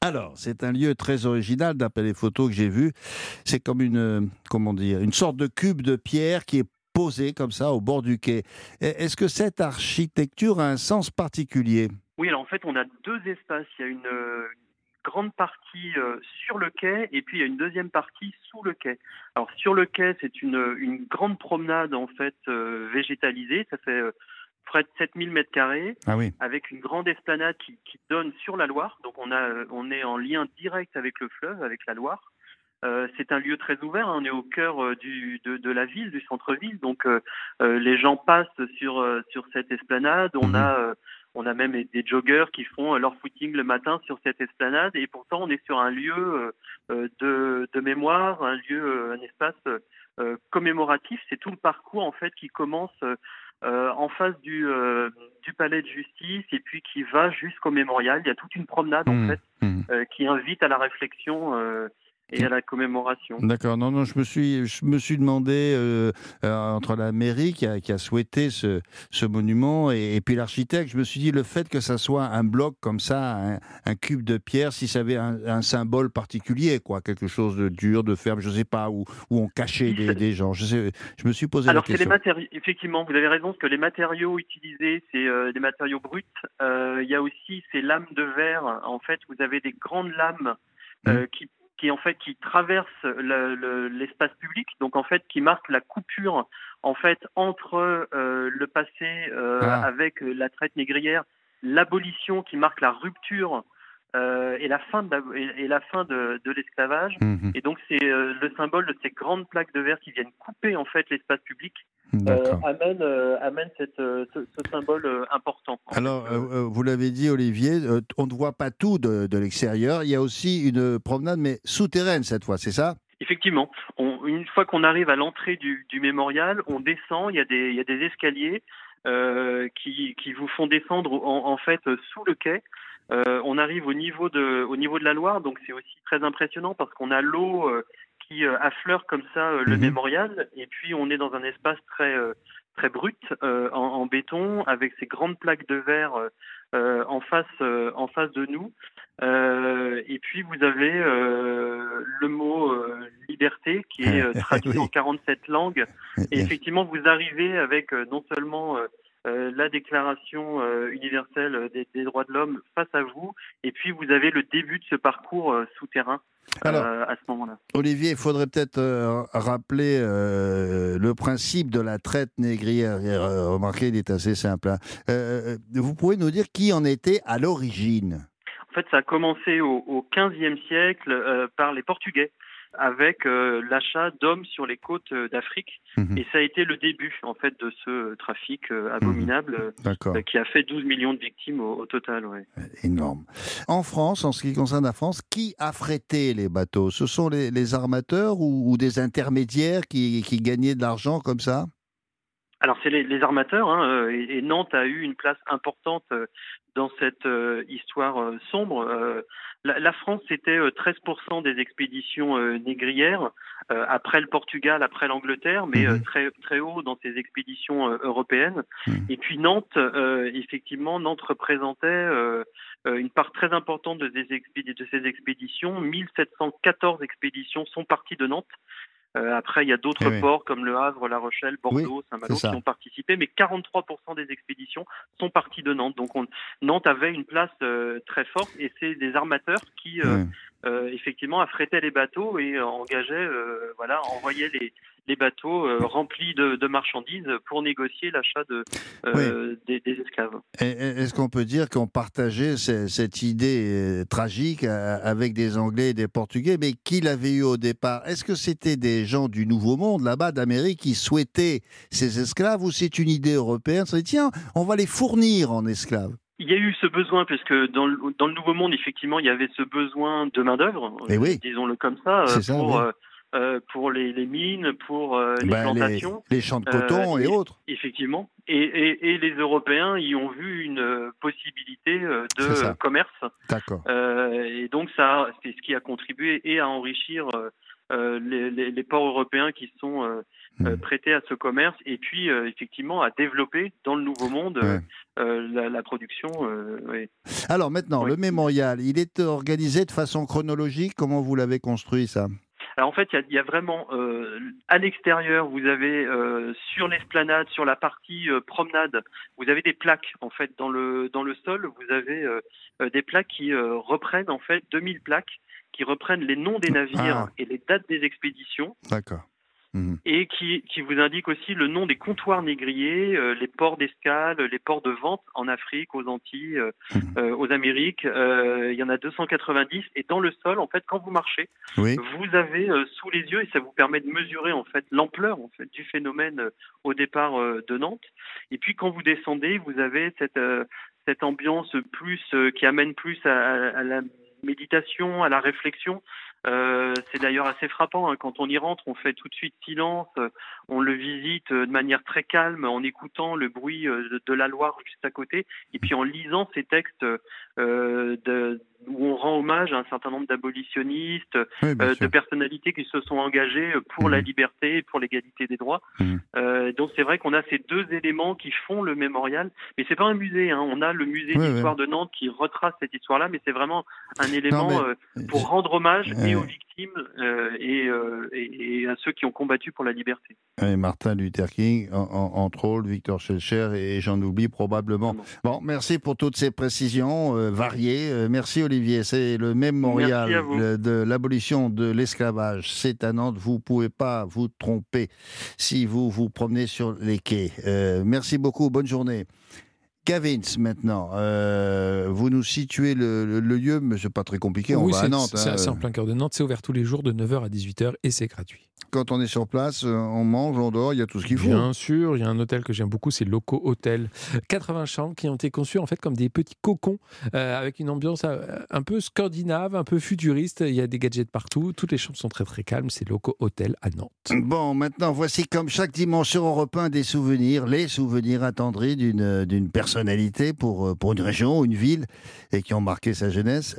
Speaker 3: Alors, c'est un lieu très original d'après les photos que j'ai vues. C'est comme une, euh, comment dire, une sorte de cube de pierre qui est posé comme ça au bord du quai. Est-ce que cette architecture a un sens particulier?
Speaker 7: Oui, alors en fait, on a deux espaces. Il y a une, euh, grande partie euh, sur le quai et puis il y a une deuxième partie sous le quai. Alors sur le quai, c'est une, une grande promenade en fait végétalisée. Ça fait près de 7000 mètres carrés,
Speaker 3: ah oui.
Speaker 7: avec une grande esplanade qui, qui, donne sur la Loire. Donc on, a, on est en lien direct avec le fleuve, avec la Loire. Euh, c'est un lieu très ouvert, hein. on est au cœur euh, du, de, de, la ville, du centre-ville, donc euh, euh les gens passent sur, euh, sur cette esplanade. On, mhm. a, on a même des joggeurs qui font leur footing le matin sur cette esplanade, et pourtant on est sur un lieu de, de mémoire, un lieu, un espace commémoratif. C'est tout le parcours en fait qui commence euh, en face du, euh, du palais de justice et puis qui va jusqu'au mémorial. Il y a toute une promenade en mmh. fait mmh. Euh, qui invite à la réflexion et à la commémoration.
Speaker 3: D'accord. Non, non, je me suis, je me suis demandé euh, euh, entre la mairie qui a, qui a souhaité ce, ce monument et, puis l'architecte, je me suis dit le fait que ça soit un bloc comme ça, un, cube de pierre, si ça avait un, symbole particulier, quoi, quelque chose de dur, de ferme, je sais pas, où, où on cachait des, des, gens. Je, sais, je me suis posé
Speaker 7: la
Speaker 3: question.
Speaker 7: Alors, les effectivement, vous avez raison, que les matériaux utilisés, c'est euh, des matériaux bruts. Il y a aussi ces lames de verre. En fait, vous avez des grandes lames mmh. qui qui en fait qui traverse l'espace public, donc en fait qui marque la coupure en fait entre euh, le passé euh, ah. avec la traite négrière, l'abolition qui marque la rupture euh, et la fin de, et, la fin de, de l'esclavage. Mhm. Et donc c'est euh, le symbole de ces grandes plaques de verre qui viennent couper en fait l'espace public. Euh, amène, amène cette, ce, ce, symbole important.
Speaker 3: Alors, vous l'avez dit, Olivier, on ne voit pas tout de, de l'extérieur. Il y a aussi une promenade, mais souterraine cette fois, c'est ça?
Speaker 7: Effectivement. On, une fois qu'on arrive à l'entrée du, du, mémorial, on descend, il y a des, il y a des escaliers qui, qui, vous font descendre en, en fait sous le quai. Euh, on arrive au niveau de, au niveau de la Loire, donc c'est aussi très impressionnant parce qu'on a l'eau euh, qui euh, affleure comme ça le mhm. mémorial, et puis on est dans un espace très très brut en, en, béton avec ces grandes plaques de verre en face en face de nous. et puis vous avez le mot liberté qui est traduit en 47 langues. Et effectivement, vous arrivez avec non seulement euh, la Déclaration euh, universelle des, droits de l'homme face à vous, et puis vous avez le début de ce parcours euh, souterrain. à ce moment-là.
Speaker 3: Olivier, il faudrait peut-être rappeler le principe de la traite négrière. Remarquez, il est assez simple. Hein. vous pouvez nous dire qui en était à l'origine?
Speaker 7: En fait, ça a commencé au, au 15e siècle par les Portugais avec euh, l'achat d'hommes sur les côtes euh, d'Afrique. Mhm. Et ça a été le début, en fait, de ce trafic euh, abominable mhm. qui a fait 12 millions de victimes au, total. Ouais.
Speaker 3: Énorme. En France, en ce qui concerne la France, qui a frété les bateaux? Ce sont les, armateurs ou, des intermédiaires qui, qui gagnaient de l'argent comme ça?
Speaker 7: Alors c'est les, armateurs, hein, et, Nantes a eu une place importante dans cette histoire sombre. La, France, c'était 13% des expéditions négrières, après le Portugal, après l'Angleterre, mais mmh très, très haut dans ces expéditions européennes. Mmh. Et puis Nantes, effectivement, Nantes représentait une part très importante de, de ces expéditions. 1714 expéditions sont parties de Nantes. Euh, après, il y a d'autres eh ports comme Le Havre, La Rochelle, Bordeaux, Saint-Malo qui ont participé, mais 43% des expéditions sont parties de Nantes. Donc Nantes avait une place euh, très forte et c'est des armateurs qui, euh, effectivement affrétaient les bateaux et engageaient, voilà, envoyaient les, les bateaux euh, remplis de, marchandises pour négocier l'achat de, euh, des, esclaves.
Speaker 3: Est-ce qu'on peut dire qu'on partageait cette idée euh, tragique avec des Anglais et des Portugais, mais qui l'avait eu au départ? Est-ce que c'était des gens du Nouveau Monde, là-bas, d'Amérique, qui souhaitaient ces esclaves, ou c'est une idée européenne? On dit, tiens, on va les fournir en esclaves.
Speaker 7: Il y a eu ce besoin, parce que dans le, dans le Nouveau Monde, effectivement, il y avait ce besoin de main-d'œuvre,
Speaker 3: oui.
Speaker 7: disons-le comme ça, pour, euh, pour les, mines, pour euh, les
Speaker 3: bah,
Speaker 7: plantations.
Speaker 3: Les, champs de coton et,
Speaker 7: euh,
Speaker 3: autres.
Speaker 7: Effectivement. Et, et, les Européens y ont vu une possibilité de commerce.
Speaker 3: D'accord.
Speaker 7: et donc, ça, c'est ce qui a contribué et à enrichir les, les, ports européens qui sont hmm. prêtés à ce commerce et puis effectivement à développer dans le Nouveau Monde la, production.
Speaker 3: Alors maintenant, le mémorial, il est organisé de façon chronologique? Comment vous l'avez construit ça?
Speaker 7: Alors en fait, il y, a, vraiment euh, à l'extérieur, vous avez euh, sur l'esplanade, sur la partie euh, promenade, vous avez des plaques en fait dans le dans le sol. Vous avez des plaques qui reprennent en fait 2000 plaques qui reprennent les noms des navires ah. et les dates des expéditions.
Speaker 3: D'accord.
Speaker 7: Mhm. et qui, qui, vous indique aussi le nom des comptoirs négriers, euh, les ports d'escale, les ports de vente en Afrique, aux Antilles, euh, mhm. euh, aux Amériques. il y en a 290 et dans le sol, en fait, quand vous marchez, vous avez sous les yeux et ça vous permet de mesurer en fait l'ampleur en fait du phénomène au départ de Nantes. Et puis quand vous descendez, vous avez cette cette ambiance plus qui amène plus à, à la méditation, à la réflexion. Euh, c'est d'ailleurs assez frappant. Hein. Quand on y rentre, on fait tout de suite silence. On le visite de manière très calme, en écoutant le bruit euh, de, la Loire juste à côté, et puis en lisant ces textes euh, de, où on rend hommage à un certain nombre d'abolitionnistes, euh, de personnalités qui se sont engagées pour la mhm. liberté, pour l'égalité des droits. Mhm. Euh, donc c'est vrai qu'on a ces deux éléments qui font le mémorial, mais c'est pas un musée. Hein. On a le musée d'histoire de Nantes qui retrace cette histoire-là, mais c'est vraiment un élément euh, pour rendre hommage et aux victimes et, et, à ceux qui ont combattu pour la liberté.
Speaker 3: Et Martin Luther King, entre autres, Victor Schellcher et j'en oublie probablement. Bon, merci pour toutes ces précisions variées. merci Olivier. Olivier, c'est le mémorial de l'abolition de l'esclavage. C'est à Nantes, vous ne pouvez pas vous tromper si vous vous promenez sur les quais. Euh, merci beaucoup, bonne journée. Gavins, maintenant, euh, vous nous situez le, lieu, mais c'est pas très compliqué, on va à Nantes.
Speaker 4: C'est hein. en plein cœur de Nantes, c'est ouvert tous les jours de 9h à 18h et c'est gratuit
Speaker 3: quand on est sur place, euh, on mange, on dort, il y a tout ce qu'il faut.
Speaker 4: Bien sûr, il y a un hôtel que j'aime beaucoup, c'est Loco Hotel. 80 chambres qui ont été conçues en fait comme des petits cocons euh, avec une ambiance un peu scandinave, un peu futuriste. Il y a des gadgets partout. Toutes les chambres sont très très calmes. C'est Loco Hotel à Nantes.
Speaker 3: Bon, maintenant voici comme chaque dimanche sur Europe 1 des souvenirs, les souvenirs attendris d'une personnalité pour, pour une région, une ville et qui ont marqué sa jeunesse,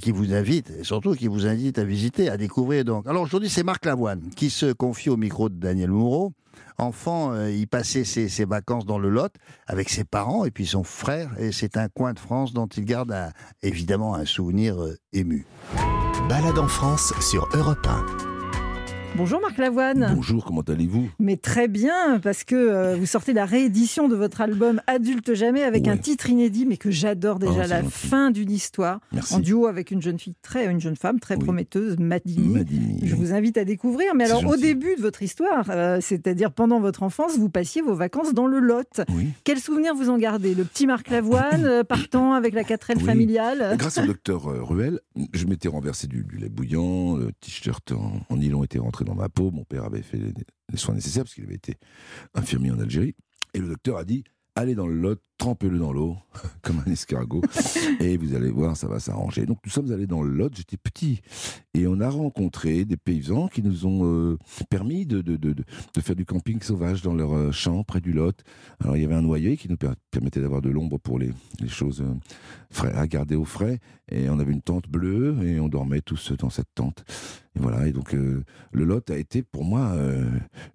Speaker 3: qui vous invite et surtout qui vous invite à visiter, à découvrir donc. Alors aujourd'hui c'est Marc Lavoine qui se confie au micro de Daniel Moreau. Enfant, euh, il passait ses, vacances dans le Lot avec ses parents et puis son frère. Et c'est un coin de France dont il garde évidemment un souvenir euh, ému.
Speaker 2: Balade en France sur Europe 1.
Speaker 8: Bonjour Marc Lavoine.
Speaker 9: Bonjour, comment allez-vous?
Speaker 8: Mais très bien, parce que euh, vous sortez la réédition de votre album Adulte Jamais avec un titre inédit, mais que j'adore déjà, oh, la fin d'une histoire, en duo avec une jeune fille très, une jeune femme très prometteuse, Madini. Je vous invite à découvrir. Mais alors, au début de votre histoire, euh, c'est-à-dire pendant votre enfance, vous passiez vos vacances dans le Lot. Quel souvenir vous en gardez? Le petit Marc Lavoine euh, partant avec la 4L familiale?
Speaker 9: Grâce au docteur Ruel, je m'étais renversé du, lait bouillant, le t-shirt en, en nylon était rentré dans ma peau. Mon père avait fait les soins nécessaires parce qu'il avait été infirmier en Algérie. Et le docteur a dit allez dans le Lot, trempez-le dans l'eau, comme un escargot, et vous allez voir, ça va s'arranger. Donc nous sommes allés dans le Lot, j'étais petit, et on a rencontré des paysans qui nous ont euh, permis de, de, de, de, faire du camping sauvage dans leur euh, champ, près du Lot. Alors il y avait un noyer qui nous permettait d'avoir de l'ombre pour les, les choses euh, frais, à garder au frais, et on avait une tente bleue, et on dormait tous dans cette tente. Et voilà, et donc le Lot a été pour moi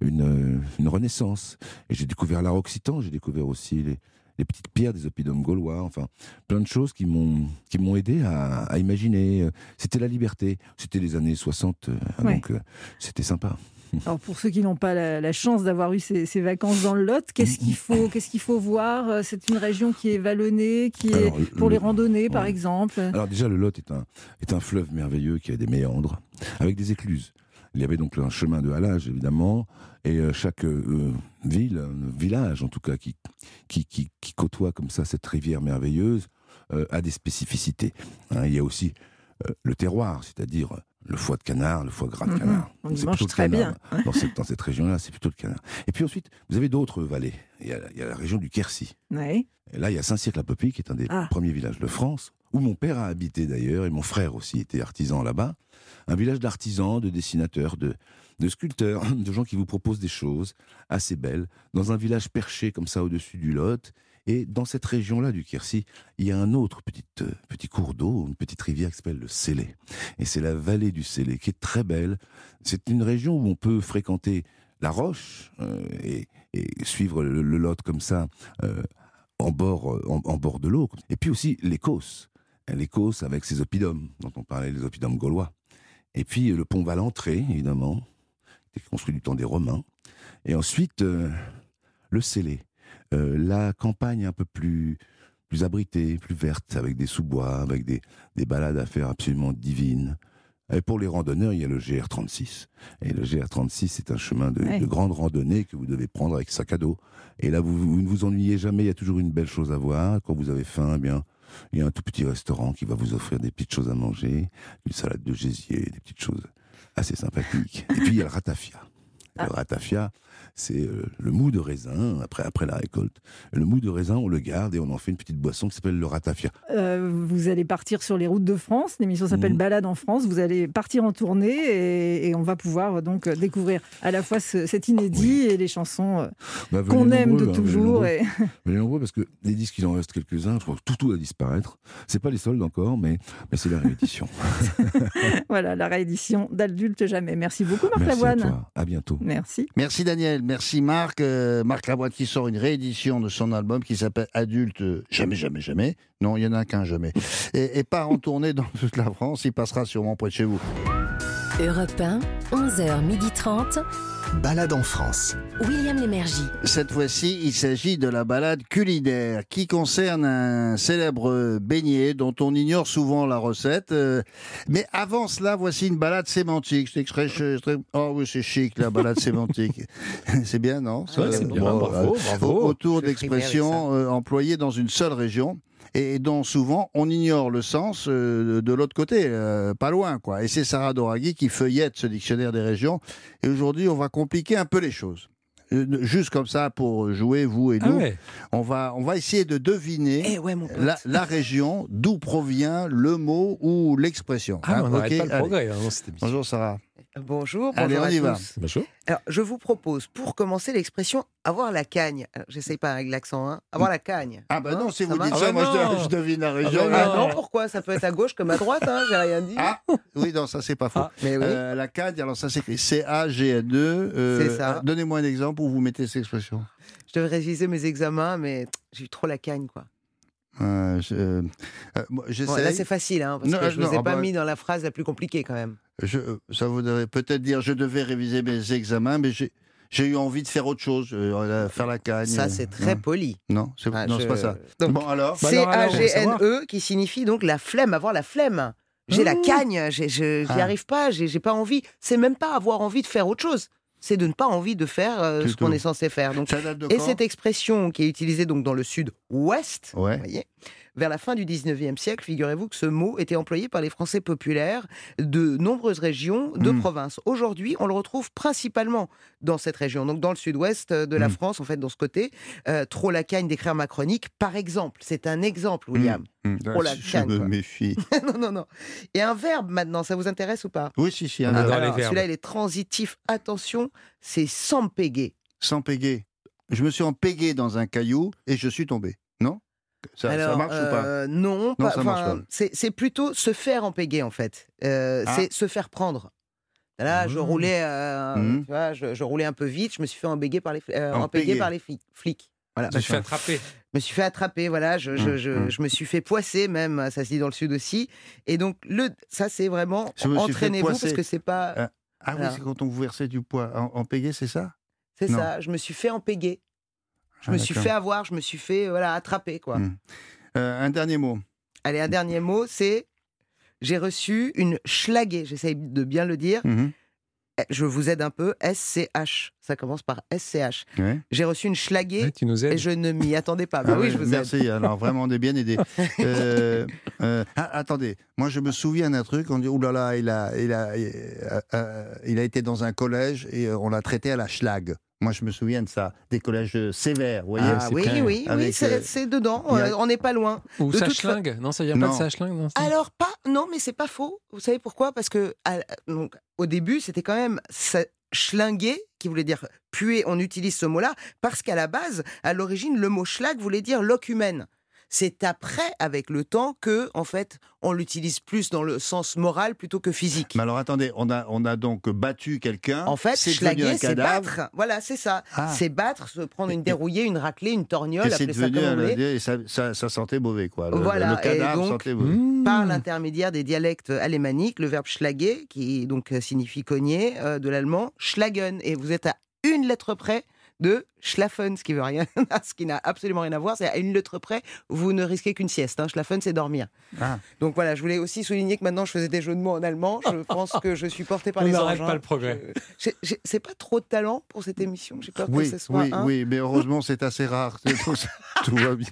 Speaker 9: une, une renaissance. Et j'ai découvert l'art occitan, j'ai découvert aussi les, les petites pierres des oppidums gaulois, enfin plein de choses qui m'ont qui m'ont aidé à, imaginer. C'était la liberté. C'était les années 60, euh, donc euh, c'était sympa.
Speaker 8: Alors pour ceux qui n'ont pas la, chance d'avoir eu ces, vacances dans le Lot, qu'est-ce qu'il faut, qu'est-ce qu'il faut voir C'est une région qui est vallonnée, qui est pour les randonnées par exemple.
Speaker 9: Alors déjà le Lot est un est un fleuve merveilleux qui a des méandres avec des écluses. Il y avait donc un chemin de halage évidemment et euh, chaque euh, ville, village en tout cas qui, qui, qui, côtoie comme ça cette rivière merveilleuse euh, a des spécificités. Hein. il y a aussi le terroir, c'est-à-dire le foie de canard, le foie gras de canard.
Speaker 8: On mange très bien.
Speaker 9: Dans cette, dans cette région-là, c'est plutôt le canard. Et puis ensuite, vous avez d'autres vallées. Il y, a, il y, a, la région du Quercy.
Speaker 8: Et
Speaker 9: là, il y a Saint-Cyr-la-Popie, qui est un des ah. premiers villages de France, où mon père a habité d'ailleurs, et mon frère aussi était artisan là-bas. Un village d'artisans, de dessinateurs, de, sculpteurs, de gens qui vous proposent des choses assez belles, dans un village perché comme ça au-dessus du Lot, et dans cette région-là du Quercy, il y a un autre petit, euh, petit cours d'eau, une petite rivière qui s'appelle le Célé. Et c'est la vallée du Célé qui est très belle. C'est une région où on peut fréquenter la roche euh, et, suivre le, Lot comme ça euh, en, bord, en, bord de l'eau. Et puis aussi l'Écosse. L'Écosse avec ses oppidums, dont on parlait, les oppidums gaulois. Et puis le pont Valentré, évidemment, qui était construit du temps des Romains. Et ensuite, le Célé. Euh, la campagne un peu plus plus abritée, plus verte, avec des sous-bois, avec des, des balades à faire absolument divines. Et pour les randonneurs, il y a le GR36. Et le GR36, c'est un chemin de, grande randonnée que vous devez prendre avec sac à dos. Et là, vous, ne vous ennuyez jamais, il y a toujours une belle chose à voir. Quand vous avez faim, eh bien, il y a un tout petit restaurant qui va vous offrir des petites choses à manger, une salade de gésier, des petites choses assez sympathiques. Et puis, il y a le ratafia. Le ah. ratafia, c'est euh, le mou de raisin, après, après la récolte. Le mou de raisin, on le garde et on en fait une petite boisson qui s'appelle le ratafia.
Speaker 8: Euh, vous allez partir sur les routes de France, l'émission s'appelle mmh. Balade en France, vous allez partir en tournée et, on va pouvoir donc découvrir à la fois cet inédit et les chansons euh, bah, qu'on aime de hein, toujours.
Speaker 9: Venez et... nombreux parce que les disques, il en reste quelques-uns, je crois que tout, tout à disparaître. C'est pas les soldes encore, mais, mais c'est la réédition.
Speaker 8: voilà, la réédition d'Adulte Jamais. Merci beaucoup Marc
Speaker 9: Merci
Speaker 8: Lavoine.
Speaker 9: À, toi. à bientôt.
Speaker 8: Merci.
Speaker 3: Merci Daniel. Merci Marc. Euh, Marc Lavoine qui sort une réédition de son album qui s'appelle Adulte Jamais, Jamais, Jamais. Non, il n'y en a qu'un jamais. Et, et part en tournée dans toute la France. Il passera sûrement près de chez vous.
Speaker 1: Europe 1, 11h30.
Speaker 2: Balade en France.
Speaker 1: William Lémergie.
Speaker 3: Cette fois-ci, il s'agit de la balade culinaire qui concerne un célèbre beignet dont on ignore souvent la recette. Euh, mais avant cela, voici une balade sémantique. C'est très, Oh oui, c'est chic la balade sémantique. c'est bien, non?
Speaker 4: C'est bien, bravo, bravo.
Speaker 3: Autour d'expressions euh, employées dans une seule région et dont souvent on ignore le sens euh, de l'autre côté, euh, pas loin. quoi. Et c'est Sarah Doraghi qui feuillette ce dictionnaire des régions. Et aujourd'hui, on va compliquer un peu les choses. Euh, juste comme ça pour jouer vous et ah nous, on va on va essayer de deviner
Speaker 8: eh
Speaker 3: la, région d'où provient le mot ou l'expression.
Speaker 4: Ah, on n'arrête pas le progrès. Hein,
Speaker 3: Bonjour Sarah.
Speaker 10: Bonjour, bonjour
Speaker 3: Allez, on y
Speaker 4: Bonjour.
Speaker 10: Alors, je vous propose, pour commencer, l'expression avoir la cagne. J'essaye pas avec l'accent, hein. Avoir la cagne.
Speaker 3: Ah bah non, si vous dites ça, moi je, devine la région.
Speaker 10: Ah, bah non. pourquoi? Ça peut être à gauche comme à droite, hein, j'ai rien dit.
Speaker 3: Ah, oui, non, ça c'est pas faux.
Speaker 10: mais oui.
Speaker 3: Euh, la cagne, alors ça s'écrit C-A-G-N-E. Euh,
Speaker 10: c'est ça.
Speaker 3: Donnez-moi un exemple où vous mettez cette expression.
Speaker 10: Je devrais réviser mes examens, mais j'ai eu trop la cagne, quoi.
Speaker 3: Euh, je, euh,
Speaker 10: là, c'est facile, hein, parce que je ne vous ai ah pas bah mis dans la phrase la plus compliquée quand même.
Speaker 3: Je, ça voudrait peut-être dire je devais réviser mes examens, mais j'ai. J'ai eu envie de faire autre chose, euh, faire la cagne.
Speaker 10: Ça, c'est très poli.
Speaker 3: Non, c'est ah, pas ça. bon, alors
Speaker 10: C-A-G-N-E, qui signifie donc la flemme, avoir la flemme. J'ai la mmh. cagne, j'y ah. arrive pas, j'ai pas envie. C'est même pas avoir envie de faire autre chose c'est de ne pas envie de faire euh, ce qu'on est censé faire. Donc, et cette expression qui est utilisée donc dans le sud-ouest, voyez, vers la fin du 19e siècle, figurez-vous que ce mot était employé par les Français populaires de nombreuses régions de hmm. province. Aujourd'hui, on le retrouve principalement dans cette région, donc dans le sud-ouest de la hmm. France, en fait, dans ce côté. Euh, trop la cagne d'écrire ma chronique, par exemple. C'est un exemple, William.
Speaker 3: Hmm. Trop la Je me méfie.
Speaker 10: non, non, non. Et un verbe maintenant, ça vous intéresse ou pas?
Speaker 3: Oui, si, si.
Speaker 10: Un ah, Celui-là, il est transitif. Attention, c'est s'empéguer.
Speaker 3: S'empéguer. Je me suis empégué dans un caillou et je suis tombé. Non? Ça, marche ou pas?
Speaker 10: euh, Non, c'est plutôt se faire empéguer en fait. Euh, ah. C'est se faire prendre. Là, je mmh. roulais, euh, mmh. tu vois, je, roulais un peu vite. Je me suis fait embéguer par les, par les flics.
Speaker 4: Voilà. Je me suis fait attraper.
Speaker 10: Je me suis fait attraper, voilà. Je, je, mmh. je, me suis fait poisser même. Ça se dit dans le sud aussi. Et donc le, ça c'est vraiment entraînez-vous parce que c'est pas.
Speaker 3: Ah oui, c'est quand on vous versait du poids. En, en c'est ça?
Speaker 10: C'est ça, je me suis fait empéguer. Je me ah, suis fait avoir, je me suis fait voilà, attraper. quoi.
Speaker 3: Hmm. Euh, un dernier mot.
Speaker 10: Allez, un dernier mot, c'est j'ai reçu une schlaguée, j'essaye de bien le dire. Mhm. Eh, je vous aide un peu, SCH. Ça commence par SCH. J'ai reçu une schlaguée et je ne m'y attendais pas.
Speaker 3: Ah oui, je vous merci, alors vraiment, on est bien aidé. Euh, euh, ah, attendez, moi je me souviens d'un truc, on dit, oulala, il a, il, a, il a été dans un collège et on l'a traité à la schlag. Moi, je me souviens de ça, des collèges sévères. Vous voyez,
Speaker 10: ah, oui, oui, oui, euh, c'est dedans. On n'est pas loin.
Speaker 4: Ou Sachling Non, ça vient pas de Sachling
Speaker 10: Alors pas, non, mais c'est pas faux. Vous savez pourquoi? Parce que donc, au début, c'était quand même schlinguer, qui voulait dire puer. On utilise ce mot-là parce qu'à la base, à l'origine, le mot schlag voulait dire locumène. C'est après, avec le temps, que en fait, on l'utilise plus dans le sens moral plutôt que physique.
Speaker 3: Mais alors attendez, on a, on a donc battu quelqu'un.
Speaker 10: En fait, schlaguer, c'est battre. Voilà, c'est ça. Ah. C'est battre, se prendre une dérouillée, une raclée, une torgnole,
Speaker 3: appeler ça comme on Et ça, ça, sentait mauvais, quoi. Le, voilà. cadavre sentait mauvais.
Speaker 10: Par l'intermédiaire des dialectes alémaniques, le verbe schlager, qui donc signifie cogner, euh, de l'allemand, schlagen. Et vous êtes à une lettre près de schlafen, ce qui veut rien, ce qui n'a absolument rien à voir. C'est à une lettre près, vous ne risquez qu'une sieste. Hein. Schlafen, c'est dormir. Ah. Donc voilà, je voulais aussi souligner que maintenant je faisais des jeux de mots en allemand. Je pense que je suis porté par les
Speaker 4: anges. On pas le progrès.
Speaker 10: C'est pas trop de talent pour cette émission. J'ai peur
Speaker 3: oui,
Speaker 10: que ce soit.
Speaker 3: Oui, oui, mais heureusement c'est assez rare. Tout, va bien.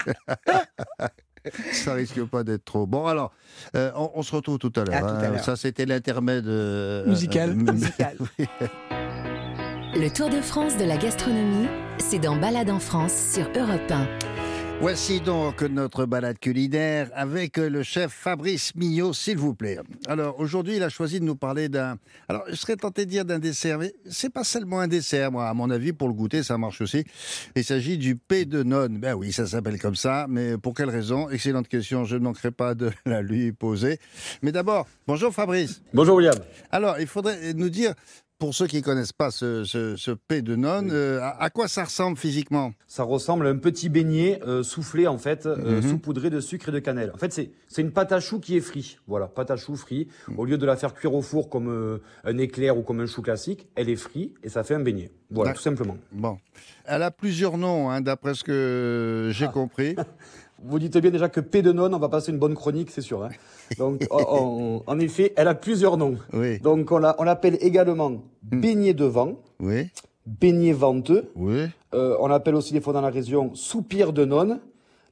Speaker 3: ça risque pas d'être trop. Bon, alors, euh, on, se retrouve tout à l'heure. Hein. Ça, c'était l'intermède euh,
Speaker 4: musical.
Speaker 10: Euh, musical.
Speaker 1: Le Tour de France de la gastronomie, c'est dans Balade en France sur Europe 1.
Speaker 3: Voici donc notre balade culinaire avec le chef Fabrice Mignot, s'il vous plaît. Alors aujourd'hui, il a choisi de nous parler d'un. Alors je serais tenté de dire d'un dessert, mais c'est pas seulement un dessert, moi, à mon avis, pour le goûter, ça marche aussi. Il s'agit du P de nonne. Ben oui, ça s'appelle comme ça, mais pour quelle raison? Excellente question, je ne manquerai pas de la lui poser. Mais d'abord, bonjour Fabrice.
Speaker 11: Bonjour William.
Speaker 3: Alors, il faudrait nous dire pour ceux qui ne connaissent pas ce, ce, P de nonne, euh, à, quoi ça ressemble physiquement?
Speaker 11: Ça ressemble à un petit beignet euh, soufflé, en fait, euh, mhm. saupoudré de sucre et de cannelle. En fait, c'est une pâte à choux qui est frite. Voilà, pâte à choux frite. Mhm. Au lieu de la faire cuire au four comme un éclair ou comme un chou classique, elle est frite et ça fait un beignet. Voilà, tout simplement.
Speaker 3: Bon. Elle a plusieurs noms, hein, d'après ce que j'ai ah. compris.
Speaker 11: Vous dites bien déjà que P de non, on va passer une bonne chronique, c'est sûr. Hein. Donc, en effet, elle a plusieurs noms. Oui. Donc, on l'appelle également hmm. beignet de vent. Oui. Beignet venteux. Oui. Euh, on l'appelle aussi des fois dans la région soupir de nonne.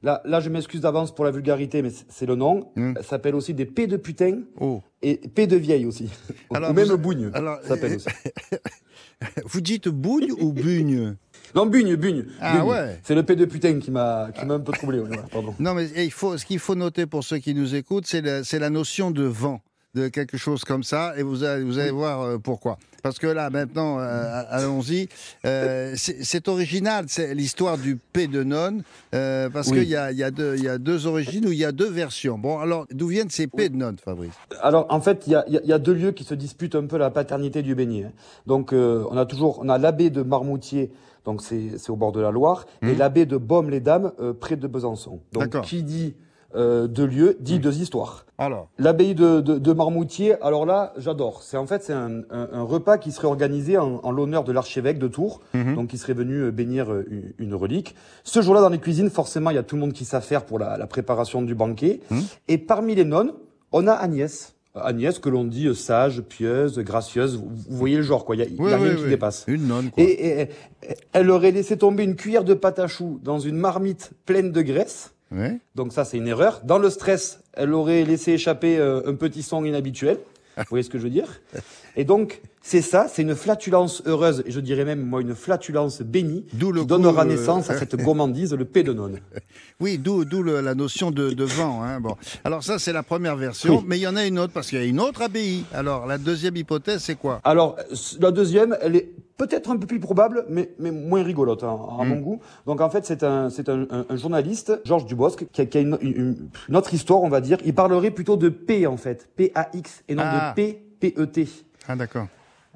Speaker 11: Là, là, je m'excuse d'avance pour la vulgarité, mais c'est le nom. Hmm. Ça s'appelle aussi des P de putain oh. et P de vieille aussi. Alors, ou même bougne. Alors, s'appelle aussi.
Speaker 3: vous dites bougne ou bugne?
Speaker 11: Non, Bugne, Bugne. Ah ouais. C'est le P de putain qui m'a qui m'a un peu troublé. pardon.
Speaker 3: Non, mais il faut, ce qu'il faut noter pour ceux qui nous écoutent, c'est la, la notion de vent de quelque chose comme ça, et vous allez, vous allez voir euh, pourquoi. Parce que là, maintenant, euh, allons-y. Euh, c'est original, c'est l'histoire du P de non, parce qu'il y a, y, a deux, y a deux origines ou il y a deux versions. Bon, alors, d'où viennent ces P de non, Fabrice?
Speaker 11: Alors, en fait, il y a, y a, deux lieux qui se disputent un peu la paternité du beignet. Donc, on a toujours, on a l'abbé de Marmoutier, donc c'est au bord de la Loire, et mmh. l'abbé de Baume-les-Dames, euh, près de Besançon. Donc qui dit euh, deux lieux, dit mmh. deux histoires. Alors L'abbaye de, de, de, Marmoutier, alors là, j'adore. C'est en fait c'est un, un, repas qui serait organisé en, en l'honneur de l'archevêque de Tours, mmh. donc qui serait venu euh, bénir une, relique. Ce jour-là, dans les cuisines, forcément, il y a tout le monde qui s'affaire pour la, la, préparation du banquet. Et parmi les nonnes, on a Agnès. Agnès, que l'on dit sage, pieuse, gracieuse, vous, voyez le genre, quoi. Il n'y a, rien qui dépasse.
Speaker 3: Une nonne, quoi.
Speaker 11: Et, elle aurait laissé tomber une cuillère de pâte à choux dans une marmite pleine de graisse. Donc ça, c'est une erreur. Dans le stress, elle aurait laissé échapper euh, un petit son inhabituel. Vous voyez ce que je veux dire? Et donc, c'est ça, c'est une flatulence heureuse, et je dirais même, moi, une flatulence bénie, qui donnera euh, naissance à cette gourmandise, le pédonone.
Speaker 3: Oui, d'où la notion de, vent. Hein. Bon. Alors ça, c'est la première version, mais il y en a une autre, parce qu'il y a une autre abbaye. Alors, la deuxième hypothèse, c'est quoi?
Speaker 11: Alors, la deuxième, elle est peut-être un peu plus probable, mais, mais moins rigolote, hein, à mon hmm. goût. Donc, en fait, c'est un, un, un, journaliste, Georges Dubosc, qui a, qui a une, une, autre histoire, on va dire. Il parlerait plutôt de P, en fait. P-A-X, et non de ah. P, P-E-T.
Speaker 3: Ah, d'accord.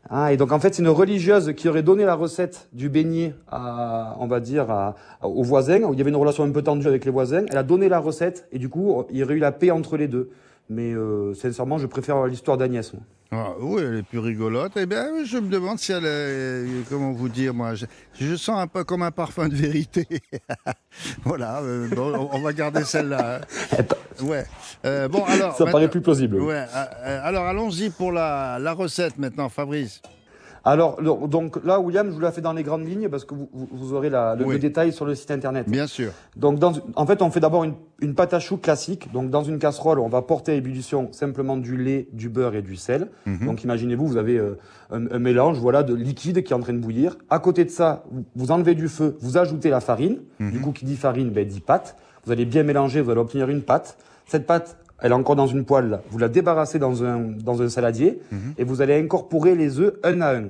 Speaker 11: Ah, et donc en fait, c'est une religieuse qui aurait donné la recette du beignet à, on va dire, à, aux voisins. Où il y avait une relation un peu tendue avec les voisins. Elle a donné la recette et du coup, il y aurait eu la paix entre les deux. Mais euh, sincèrement, je préfère l'histoire d'Agnès.
Speaker 3: Ah, oui, elle est plus rigolote. Eh bien, je me demande si elle est, comment vous dire, moi, je, sens un peu comme un parfum de vérité. voilà, euh, bon, on va garder celle-là. Hein. Ouais. Euh, bon, alors.
Speaker 11: Ça paraît plus plausible.
Speaker 3: Ouais. Euh, alors, allons-y pour la, la recette maintenant, Fabrice.
Speaker 11: Alors, donc là, William, je vous l'ai fait dans les grandes lignes parce que vous, aurez le, détail sur le site internet.
Speaker 3: Bien sûr.
Speaker 11: Donc, en fait, on fait d'abord une, pâte à choux classique. Donc, dans une casserole, on va porter à ébullition simplement du lait, du beurre et du sel. Mhm. Donc, imaginez-vous, vous avez euh, un, mélange, voilà, de liquide qui est en train de bouillir. À côté de ça, vous, enlevez du feu, vous ajoutez la farine. Mhm. Du coup, qui dit farine, ben, dit pâte. Vous allez bien mélanger, vous allez obtenir une pâte. Cette pâte, elle est encore dans une poêle. Vous la débarrassez dans un, dans un saladier mhm. et vous allez incorporer les œufs un à un.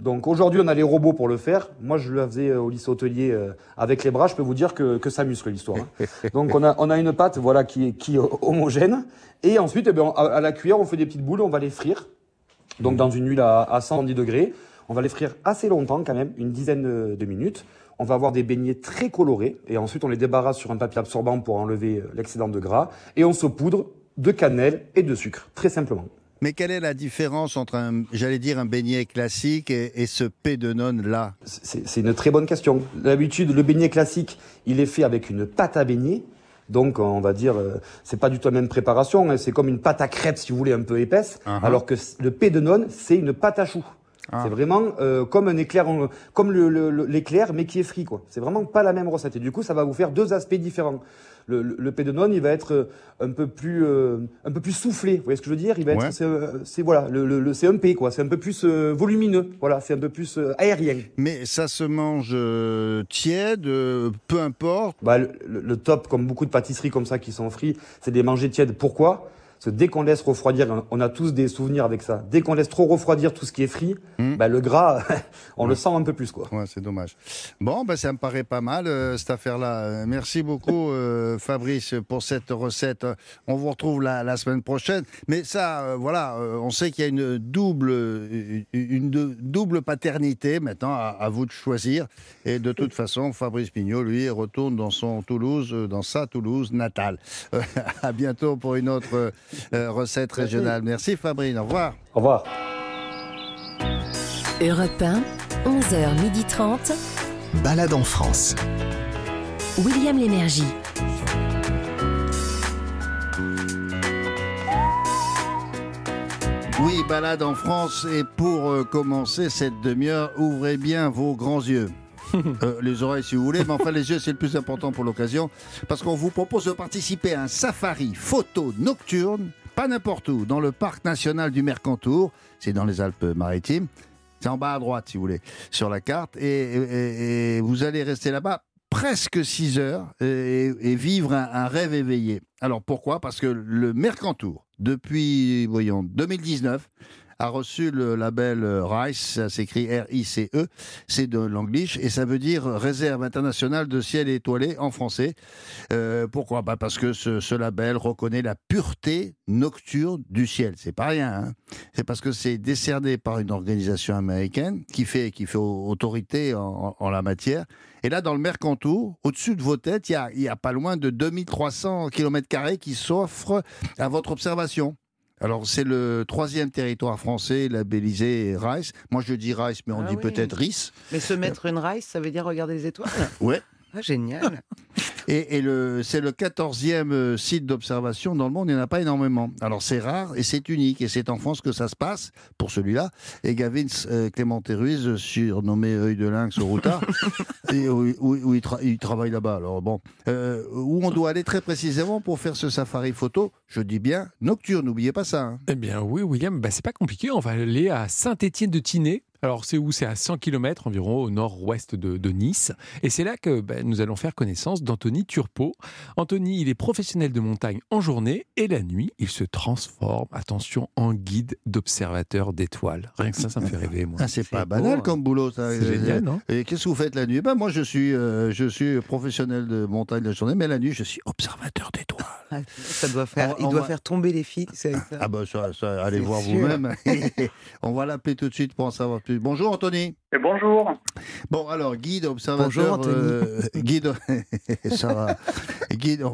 Speaker 11: Donc aujourd'hui, on a les robots pour le faire. Moi, je le faisais euh, au lycée hôtelier euh, avec les bras. Je peux vous dire que, que ça muscle l'histoire. Hein. Donc on a, on a une pâte voilà, qui, est, qui est homogène. Et ensuite, eh bien, à, la cuillère, on fait des petites boules. On va les frire. Donc dans une huile à, à 110 degrés. On va les frire assez longtemps quand même, une dizaine de minutes. On va avoir des beignets très colorés. Et ensuite, on les débarrasse sur un papier absorbant pour enlever euh, l'excédent de gras. Et on saupoudre de cannelle et de sucre, très simplement.
Speaker 3: Mais quelle est la différence entre, un, j'allais dire, un beignet classique et, ce P de nonne là
Speaker 11: C'est une très bonne question. D'habitude, le beignet classique, il est fait avec une pâte à beignet. Donc, on va dire, euh, c'est pas du tout la même préparation. Hein. C'est comme une pâte à crêpes, si vous voulez, un peu épaisse. Uh-huh. Alors que le P de nonne, c'est une pâte à choux. Ah. C'est vraiment euh, comme un éclair, comme l'éclair, mais qui est frit, quoi. C'est vraiment pas la même recette. Et du coup, ça va vous faire deux aspects différents le, le, pédonone, il va être euh, un peu plus, euh, un peu plus soufflé. Vous voyez ce que je veux dire? Il va être, c'est voilà, le, c'est un P quoi. C'est un peu plus euh, volumineux. Voilà, c'est un peu plus aérien.
Speaker 3: Mais ça se mange tiède, peu importe?
Speaker 11: Bah, le, top, comme beaucoup de pâtisseries comme ça qui sont frites, c'est des manger tièdes. Pourquoi? Parce que dès qu'on laisse refroidir, on a tous des souvenirs avec ça. Dès qu'on laisse trop refroidir tout ce qui est frit, bah, le gras, on le sent un peu plus. Quoi.
Speaker 3: Ouais, c'est dommage. Bon, bah, ça me paraît pas mal, euh, cette affaire-là. Euh, merci beaucoup, euh, Fabrice, pour cette recette. On vous retrouve la, la semaine prochaine. Mais ça, voilà, on sait qu'il y a une double, une, double paternité maintenant, à, à, vous de choisir. Et de toute façon, Fabrice Pignot, lui, retourne dans son Toulouse, dans sa Toulouse natale. à bientôt pour une autre euh, recette régionale. Merci Fabrine, au revoir.
Speaker 11: Au revoir.
Speaker 1: Europe 1, 11h30.
Speaker 2: Balade en France.
Speaker 1: William Lémergie.
Speaker 3: Oui, balade en France. Et pour euh, commencer cette demi-heure, ouvrez bien vos grands yeux. Euh, les oreilles si vous voulez, mais enfin les yeux c'est le plus important pour l'occasion, parce qu'on vous propose de participer à un safari photo nocturne, pas n'importe où, dans le parc national du Mercantour, c'est dans les Alpes-Maritimes. C'est en bas à droite, si vous voulez, sur la carte. Et, vous allez rester là-bas presque 6 heures et, vivre un, un, rêve éveillé. Alors pourquoi? Parce que le Mercantour, depuis, voyons, 2019, a reçu le label RICE, ça s'écrit R-I-C-E, c'est de l'anglish, et ça veut dire Réserve internationale de ciel étoilé en français. Euh, pourquoi? Bah Parce que ce, label reconnaît la pureté nocturne du ciel. C'est pas rien. Hein. c'est parce que c'est décerné par une organisation américaine qui fait, qui fait autorité en, la matière. Et là, dans le Mercantour, au-dessus de vos têtes, il y a, a pas loin de 2300 km qui s'offrent à votre observation. Alors, c'est le troisième territoire français labellisé Rice. Moi, je dis Rice, mais on ah dit peut-être Rice.
Speaker 10: Mais se mettre une Rice, ça veut dire regarder les étoiles?
Speaker 3: Ouais.
Speaker 10: Ah, génial.
Speaker 3: Et, c'est le 14e euh, site d'observation dans le monde, il n'y en a pas énormément. Alors c'est rare et c'est unique, et c'est en France que ça se passe, pour celui-là. Et Gavin euh, Ruiz, surnommé œil de lynx au routard, où, il, travaille là-bas. Alors bon, euh, où on doit aller très précisément pour faire ce safari photo, je dis bien nocturne, n'oubliez pas ça. Hein.
Speaker 4: Eh bien oui, William, bah, c'est pas compliqué, on va aller à Saint-Étienne de Tinée, alors c'est où? C'est à 100 km environ au nord-ouest de, Nice. Et c'est là que ben, nous allons faire connaissance d'Anthony Turpot. Anthony, il est professionnel de montagne en journée et la nuit, il se transforme, attention, en guide d'observateur d'étoiles. Rien que ça, ça me fait rêver, moi.
Speaker 3: Ah, c'est pas banal comme boulot, ça.
Speaker 4: C'est génial, non?
Speaker 3: Et qu'est-ce que vous faites la nuit? Ben, Moi, je suis, euh, je suis professionnel de montagne la journée, mais la nuit, je suis observateur d'étoiles.
Speaker 10: Ah, ça doit faire, il doit faire tomber les filles.
Speaker 3: Ah, bah ça, allez voir vous-même. on va l'appeler tout de suite pour en savoir Bonjour Anthony.
Speaker 12: Et bonjour.
Speaker 3: Bon, alors, guide, observateur. Bonjour euh, guide, ça va. Guide,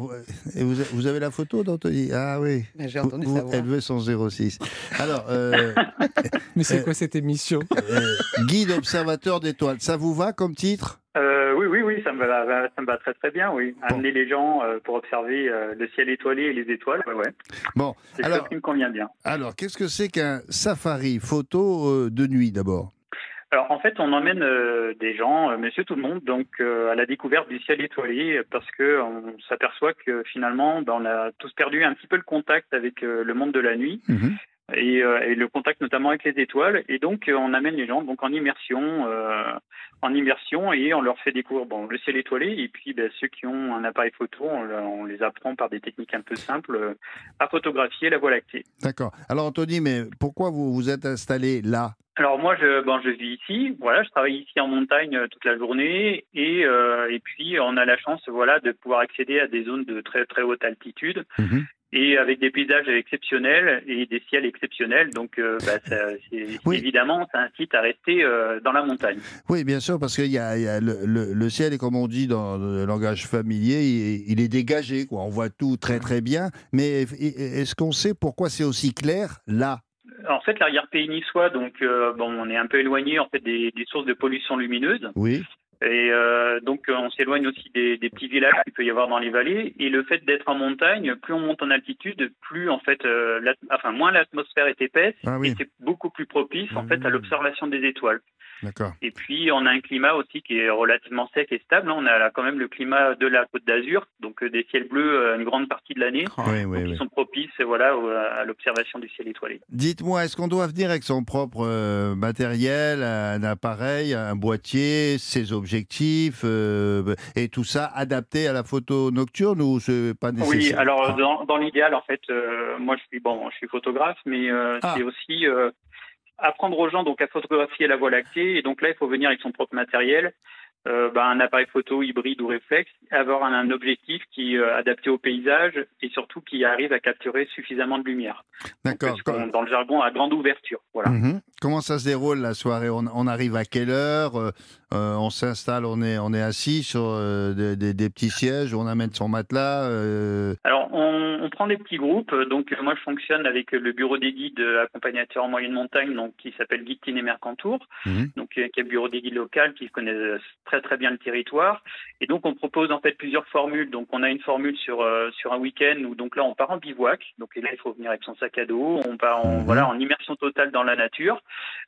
Speaker 3: et vous, vous, avez la photo d'Anthony? Ah oui.
Speaker 10: J'ai entendu ça.
Speaker 3: Elle veut son 06. Alors. Euh,
Speaker 4: Mais c'est quoi cette émission?
Speaker 3: Guide observateur d'étoiles. Ça vous va comme titre?
Speaker 12: Oui, oui, oui, ça me va, ça me va très très bien, oui. Amener les gens pour observer le ciel étoilé et les étoiles, ouais, ouais.
Speaker 3: Bon, alors,
Speaker 12: qui me convient bien.
Speaker 3: Alors, qu'est-ce que c'est qu'un safari? Photo de nuit d'abord
Speaker 12: alors en fait, on emmène des gens, monsieur tout le monde, donc à la découverte du ciel étoilé, parce que on s'aperçoit que finalement, ben, on a tous perdu un petit peu le contact avec le monde de la nuit. Mmh et, et, le contact notamment avec les étoiles. Et donc, on amène les gens donc en immersion, en immersion, et on leur fait découvrir bon, le ciel étoilé. Et puis, ben, ceux qui ont un appareil photo, on, on, les apprend par des techniques un peu simples à photographier la Voie lactée.
Speaker 3: D'accord. Alors, Anthony, mais pourquoi vous vous êtes installé là?
Speaker 12: Alors moi, je, bon, je vis ici. Voilà, je travaille ici en montagne toute la journée et, euh, et puis on a la chance, voilà, de pouvoir accéder à des zones de très très haute altitude. Mmh et avec des paysages exceptionnels et des ciels exceptionnels. Donc, euh, bah, oui. évidemment, ça incite à rester euh, dans la montagne.
Speaker 3: Oui, bien sûr, parce qu'il y a, y a le, le, le, ciel, et comme on dit dans le langage familier, il, il, est dégagé. Quoi. On voit tout très très bien. Mais est-ce qu'on sait pourquoi c'est aussi clair là?
Speaker 12: En fait, l'arrière-pays niçois, donc euh, bon, on est un peu éloigné en fait des, des sources de pollution lumineuse.
Speaker 3: Oui.
Speaker 12: Et euh, donc on s'éloigne aussi des, des, petits villages qu'il peut y avoir dans les vallées. Et le fait d'être en montagne, plus on monte en altitude, plus en fait, euh, enfin moins l'atmosphère est épaisse
Speaker 3: ah, oui.
Speaker 12: et c'est beaucoup plus propice en fait à l'observation des étoiles. Et puis on a un climat aussi qui est relativement sec et stable. On a quand même le climat de la Côte d'Azur, donc euh, des ciels bleus une grande partie de l'année,
Speaker 3: oui, oui,
Speaker 12: qui
Speaker 3: oui.
Speaker 12: sont propices, voilà, à l'observation du ciel étoilé.
Speaker 3: Dites-moi, est-ce qu'on doit venir avec son propre euh, matériel, un appareil, un boîtier, ses objectifs euh, et tout ça adapté à la photo nocturne ou c'est pas nécessaire?
Speaker 12: Oui, alors dans, dans l'idéal, en fait, euh, moi je suis bon, je suis photographe, mais ah. c'est aussi apprendre aux gens donc à photographier la Voie lactée. Et donc là, il faut venir avec son propre matériel. Euh, bah, un appareil photo hybride ou réflexe, avoir un, un objectif qui est euh, adapté au paysage et surtout qui arrive à capturer suffisamment de lumière.
Speaker 3: D'accord.
Speaker 12: Dans le jargon, à grande ouverture. Voilà.
Speaker 3: Mm -hmm. Comment ça se déroule la soirée? On, on, arrive à quelle heure? Euh, On s'installe, on est, on est assis sur des, des, des, petits sièges, on amène son matelas
Speaker 12: Alors, on, on, prend des petits groupes. Donc, moi, je fonctionne avec le bureau des guides accompagnateurs en moyenne montagne, donc qui s'appelle Guide Tiné Mercantour, mm -hmm. donc qui est le bureau des guides local qui connaît très très bien le territoire. Et donc, on propose en fait plusieurs formules. Donc, on a une formule sur euh, sur un week-end où donc là, on part en bivouac. Donc là, il faut venir avec son sac à dos. On part en, mmh. voilà en immersion totale dans la nature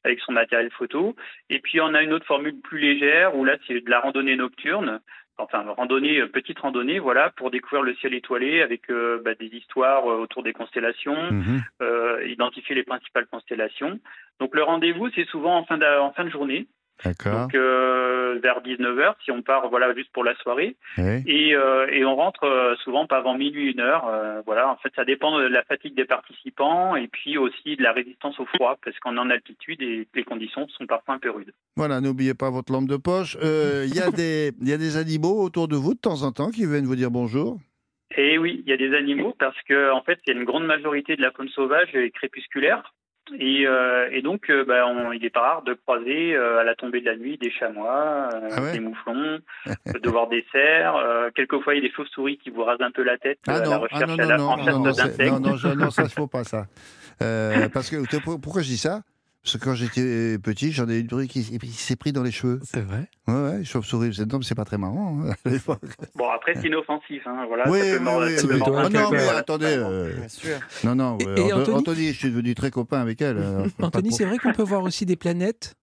Speaker 12: avec son matériel photo. Et puis, on a une autre formule plus légère où là, c'est de la randonnée nocturne enfin randonnée, petite randonnée, voilà, pour découvrir le ciel étoilé avec euh, bah, des histoires autour des constellations, mmh. euh, identifier les principales constellations. Donc le rendez-vous, c'est souvent en fin de, en fin de journée. Donc euh, vers 19h si on part voilà juste pour la soirée
Speaker 3: oui.
Speaker 12: et, euh, et on rentre euh, souvent pas avant minuit une heure voilà en fait ça dépend de la fatigue des participants et puis aussi de la résistance au froid parce qu'on est en altitude et les conditions sont parfois un peu rudes.
Speaker 3: Voilà n'oubliez pas votre lampe de poche il y a des il y a des animaux autour de vous de temps en temps qui viennent vous dire bonjour?
Speaker 12: Et oui, il y a des animaux parce que en fait, il y a une grande majorité de la faune sauvage et crépusculaire. Et, euh, et, donc, euh, bah, on, il n'est pas rare de croiser euh, à la tombée de la nuit des chamois,
Speaker 3: ah ouais
Speaker 12: des mouflons, de voir des cerfs. quelquefois, il y a des chauves-souris qui vous rasent un peu la tête
Speaker 3: ah
Speaker 12: à
Speaker 3: non,
Speaker 12: la recherche
Speaker 3: ah non,
Speaker 12: à la en chasse
Speaker 3: non,
Speaker 12: d'insectes.
Speaker 3: non, non, ça ne faut pas ça. parce que pourquoi je dis ça? Parce que quand j'étais petit, j'en ai une bruit qui, qui s'est pris dans les cheveux.
Speaker 4: C'est vrai
Speaker 3: Ouais, ouais, chauve-souris, c'est pas très marrant. Hein,
Speaker 12: bon, après, c'est inoffensif. Hein, voilà,
Speaker 3: oui,
Speaker 12: ça peut
Speaker 3: oui,
Speaker 12: mordre,
Speaker 3: oui, Ah non,
Speaker 12: peu,
Speaker 3: mais attendez. euh,
Speaker 10: Bien sûr.
Speaker 3: Non, non,
Speaker 4: Et-
Speaker 3: euh,
Speaker 4: et Anthony
Speaker 3: Anthony, je suis devenu très copain avec elle. euh,
Speaker 4: Anthony, c'est vrai qu'on peut voir aussi des planètes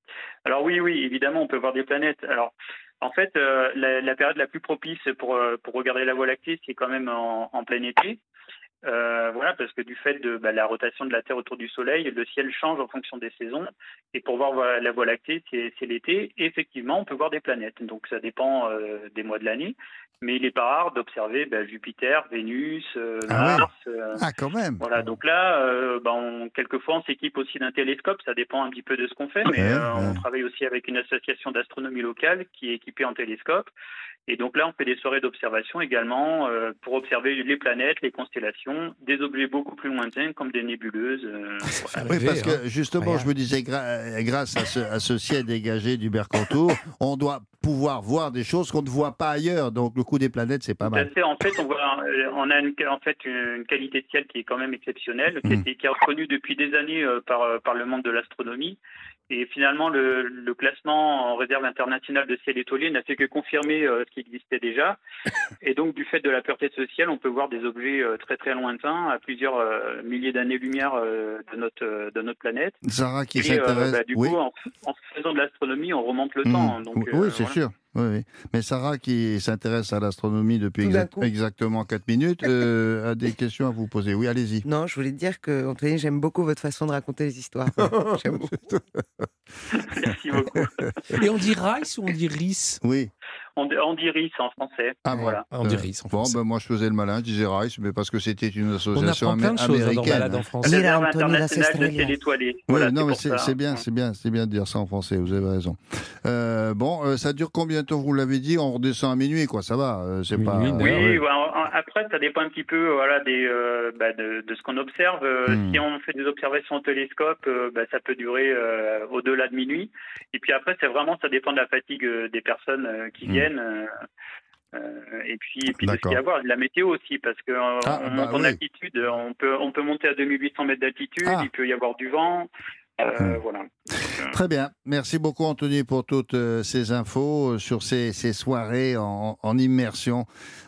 Speaker 12: Alors oui, oui, évidemment, on peut voir des planètes. Alors, en fait, euh, la, la période la plus propice pour, euh, pour regarder la Voie lactée, c'est quand même en, en plein été. Euh, voilà, parce que du fait de bah, la rotation de la Terre autour du Soleil, le ciel change en fonction des saisons. Et pour voir la Voie lactée, c'est l'été. Effectivement, on peut voir des planètes. Donc ça dépend euh, des mois de l'année. Mais il n'est pas rare d'observer bah, Jupiter, Vénus, euh,
Speaker 3: Ah.
Speaker 12: Mars. euh,
Speaker 3: Ah, quand même.
Speaker 12: voilà, donc là, bah, on, quelquefois, on s'équipe aussi d'un télescope, ça dépend un petit peu de ce qu'on fait, mais
Speaker 3: Ouais,
Speaker 12: on travaille aussi avec une association d'astronomie locale qui est équipée en télescope. Et donc là, on fait des soirées d'observation également euh, pour observer les planètes, les constellations, des objets beaucoup plus lointains comme des nébuleuses. Euh,
Speaker 3: oui, parce que hein. justement, je me disais, grâce à ce, à ce, ciel dégagé du Mercantour, on doit pouvoir voir des choses qu'on ne voit pas ailleurs. Donc le coup des planètes, c'est pas mal.
Speaker 12: En fait, on, voit, euh, on a une, en fait une qualité de ciel qui est quand même exceptionnelle, qui, est, qui est reconnue depuis des années par, par le monde de l'astronomie. Et finalement, le, classement en réserve internationale de ciel étoilé n'a fait que confirmer euh, ce qui existait déjà. Et donc, du fait de la pureté de ce ciel, on peut voir des objets euh, très très lointains, à plusieurs euh, milliers d'années-lumière de, notre, de notre planète.
Speaker 3: Sarah qui s'intéresse.
Speaker 12: Bah, du coup, en, faisant de l'astronomie, on remonte le temps.
Speaker 3: Hmm. Donc, oui, c'est sûr. Oui, Mais Sarah, qui s'intéresse à l'astronomie depuis exactement 4 minutes, euh, a des questions à vous poser. Oui, allez-y.
Speaker 10: Non, je voulais dire que, Anthony, j'aime beaucoup votre façon de raconter les histoires. j'aime beaucoup.
Speaker 12: Merci beaucoup.
Speaker 4: Et on dit Rice ou on dit Rice
Speaker 3: Oui.
Speaker 12: On, dit Rice en français.
Speaker 4: Ah, voilà. On dit Rice en
Speaker 3: français. Bon, ben, moi, je faisais le malin, je disais Rice, mais parce que c'était une association
Speaker 4: on plein de choses américaine. en France.
Speaker 12: Réserve internationale de ciel étoilé.
Speaker 3: Voilà, non, mais c'est bien, c'est bien, c'est bien de dire ça en français, vous avez raison. Euh, bon, euh, ça dure combien de temps, vous l'avez dit On redescend à minuit, quoi, ça va euh, c'est pas...
Speaker 12: Oui, après, ça dépend un petit peu voilà, des, bah, de, de, ce qu'on observe. Hmm. Si on fait des observations au télescope, bah, ça peut durer au-delà de minuit. Et puis après, c'est vraiment, ça dépend de la fatigue des personnes qui hmm. Viennent. et puis, et puis de ce qu'il y a à voir, de la météo aussi, parce qu'on ah, on monte bah en altitude, on peut, on peut monter à 2800 mètres d'altitude, ah. il peut y avoir du vent, euh, voilà.
Speaker 3: Euh, Très bien. Merci beaucoup, Anthony, pour toutes euh, ces infos sur ces, soirées en, immersion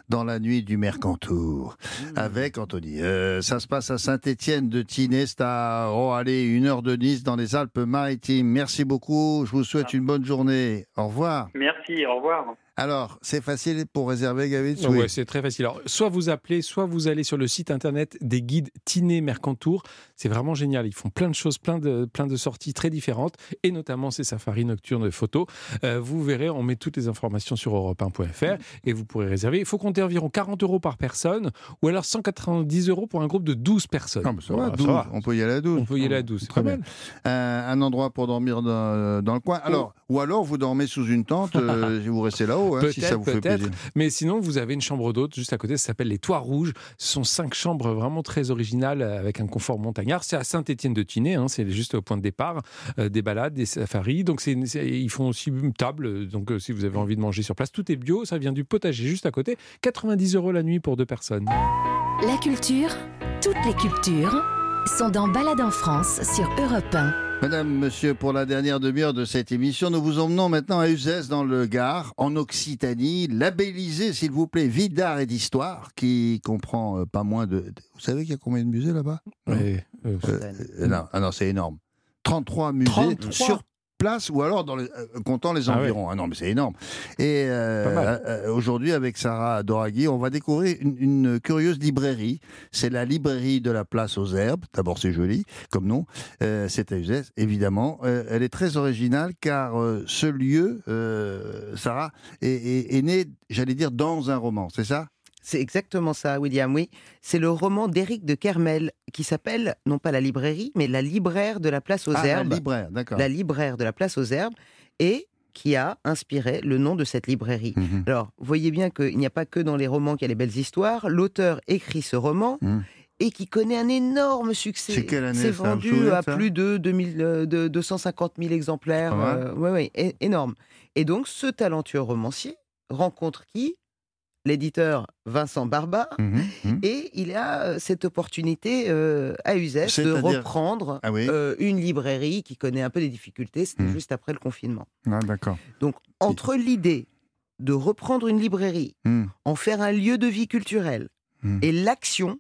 Speaker 3: dans la nuit du Mercantour mmh. avec Anthony. ça se passe à Saint-Étienne de Tinée, c'est à oh, allez, une heure de Nice dans les Alpes-Maritimes. Merci beaucoup. Je vous souhaite ah. une bonne journée. Au revoir.
Speaker 12: Merci. Au revoir.
Speaker 3: Alors, c'est facile pour réserver, Gavin
Speaker 4: Oui, c'est très facile. Alors, soit vous appelez, soit vous allez sur le site internet des guides Tiné Mercantour. C'est vraiment génial. Ils font plein de choses, plein de, plein de sorties très différentes, et notamment ces safaris nocturnes de photos. Euh, vous verrez, on met toutes les informations sur europe1.fr et vous pourrez réserver. Il faut compter environ 40 euros par personne, ou alors 190 euros pour un groupe de 12 personnes.
Speaker 3: Non, ça, va, 12. On peut y aller à 12.
Speaker 4: On peut y aller à 12.
Speaker 3: Très bien. Euh, un endroit pour dormir dans, dans le coin. Alors, ou alors vous dormez sous une tente, euh, vous restez là-haut, hein, si ça vous fait plaisir.
Speaker 4: Mais sinon, vous avez une chambre d'hôte juste à côté, ça s'appelle les Toits Rouges. Ce sont cinq chambres vraiment très originales avec un confort montagnard. C'est à Saint-Étienne-de-Tinée, hein, c'est juste au point de départ euh, des balades, des safaris. Donc c'est, ils font aussi une table, donc euh, si vous avez envie de manger sur place, tout est bio, ça vient du potager juste à côté. 90 euros la nuit pour deux personnes.
Speaker 1: La culture, toutes les cultures, sont dans Balade en France sur Europe 1.
Speaker 3: Madame, monsieur, pour la dernière demi-heure de cette émission, nous vous emmenons maintenant à Uzès, dans le Gard, en Occitanie, labellisé, s'il vous plaît, ville d'art et d'histoire, qui comprend euh, pas moins de... Vous savez qu'il y a combien de musées là-bas?
Speaker 4: Euh,
Speaker 3: euh, non, ah non c'est énorme. 33 musées sur ou alors dans les, euh, comptant les ah environs. Ah, non, mais c'est énorme. Et euh, euh, aujourd'hui, avec Sarah Doraghi, on va découvrir une, curieuse librairie. C'est la librairie de la place aux herbes. D'abord, c'est joli comme nom. c'est à Uzès, évidemment. elle est très originale car ce lieu, Sarah, est, est né, j'allais dire, dans un roman. C'est ça?
Speaker 10: C'est exactement ça, William, oui. C'est le roman d'Éric de Kermel qui s'appelle, non pas La librairie, mais La libraire de la place aux ah, herbes.
Speaker 3: La libraire, d'accord.
Speaker 10: La libraire de la place aux herbes. Et qui a inspiré le nom de cette librairie. Mhm. Alors, vous voyez bien qu'il n'y a pas que dans les romans qu'il y a les belles histoires. L'auteur écrit ce roman mhm. et qui connaît un énorme succès.
Speaker 3: C'est quelle année
Speaker 10: C'est vendu à plus de, 2000, de 250 000 exemplaires. oui, euh, énorme. Et donc, ce talentueux romancier rencontre qui? L'éditeur Vincent Barba, mmh mmh. et il a euh, cette opportunité euh, à Uzès de reprendre ah euh, une librairie qui connaît un peu des difficultés, c'était mmh. juste après le confinement.
Speaker 3: Ah, d'accord.
Speaker 10: Donc, entre l'idée de reprendre une librairie, en faire un lieu de vie culturelle, et l'action,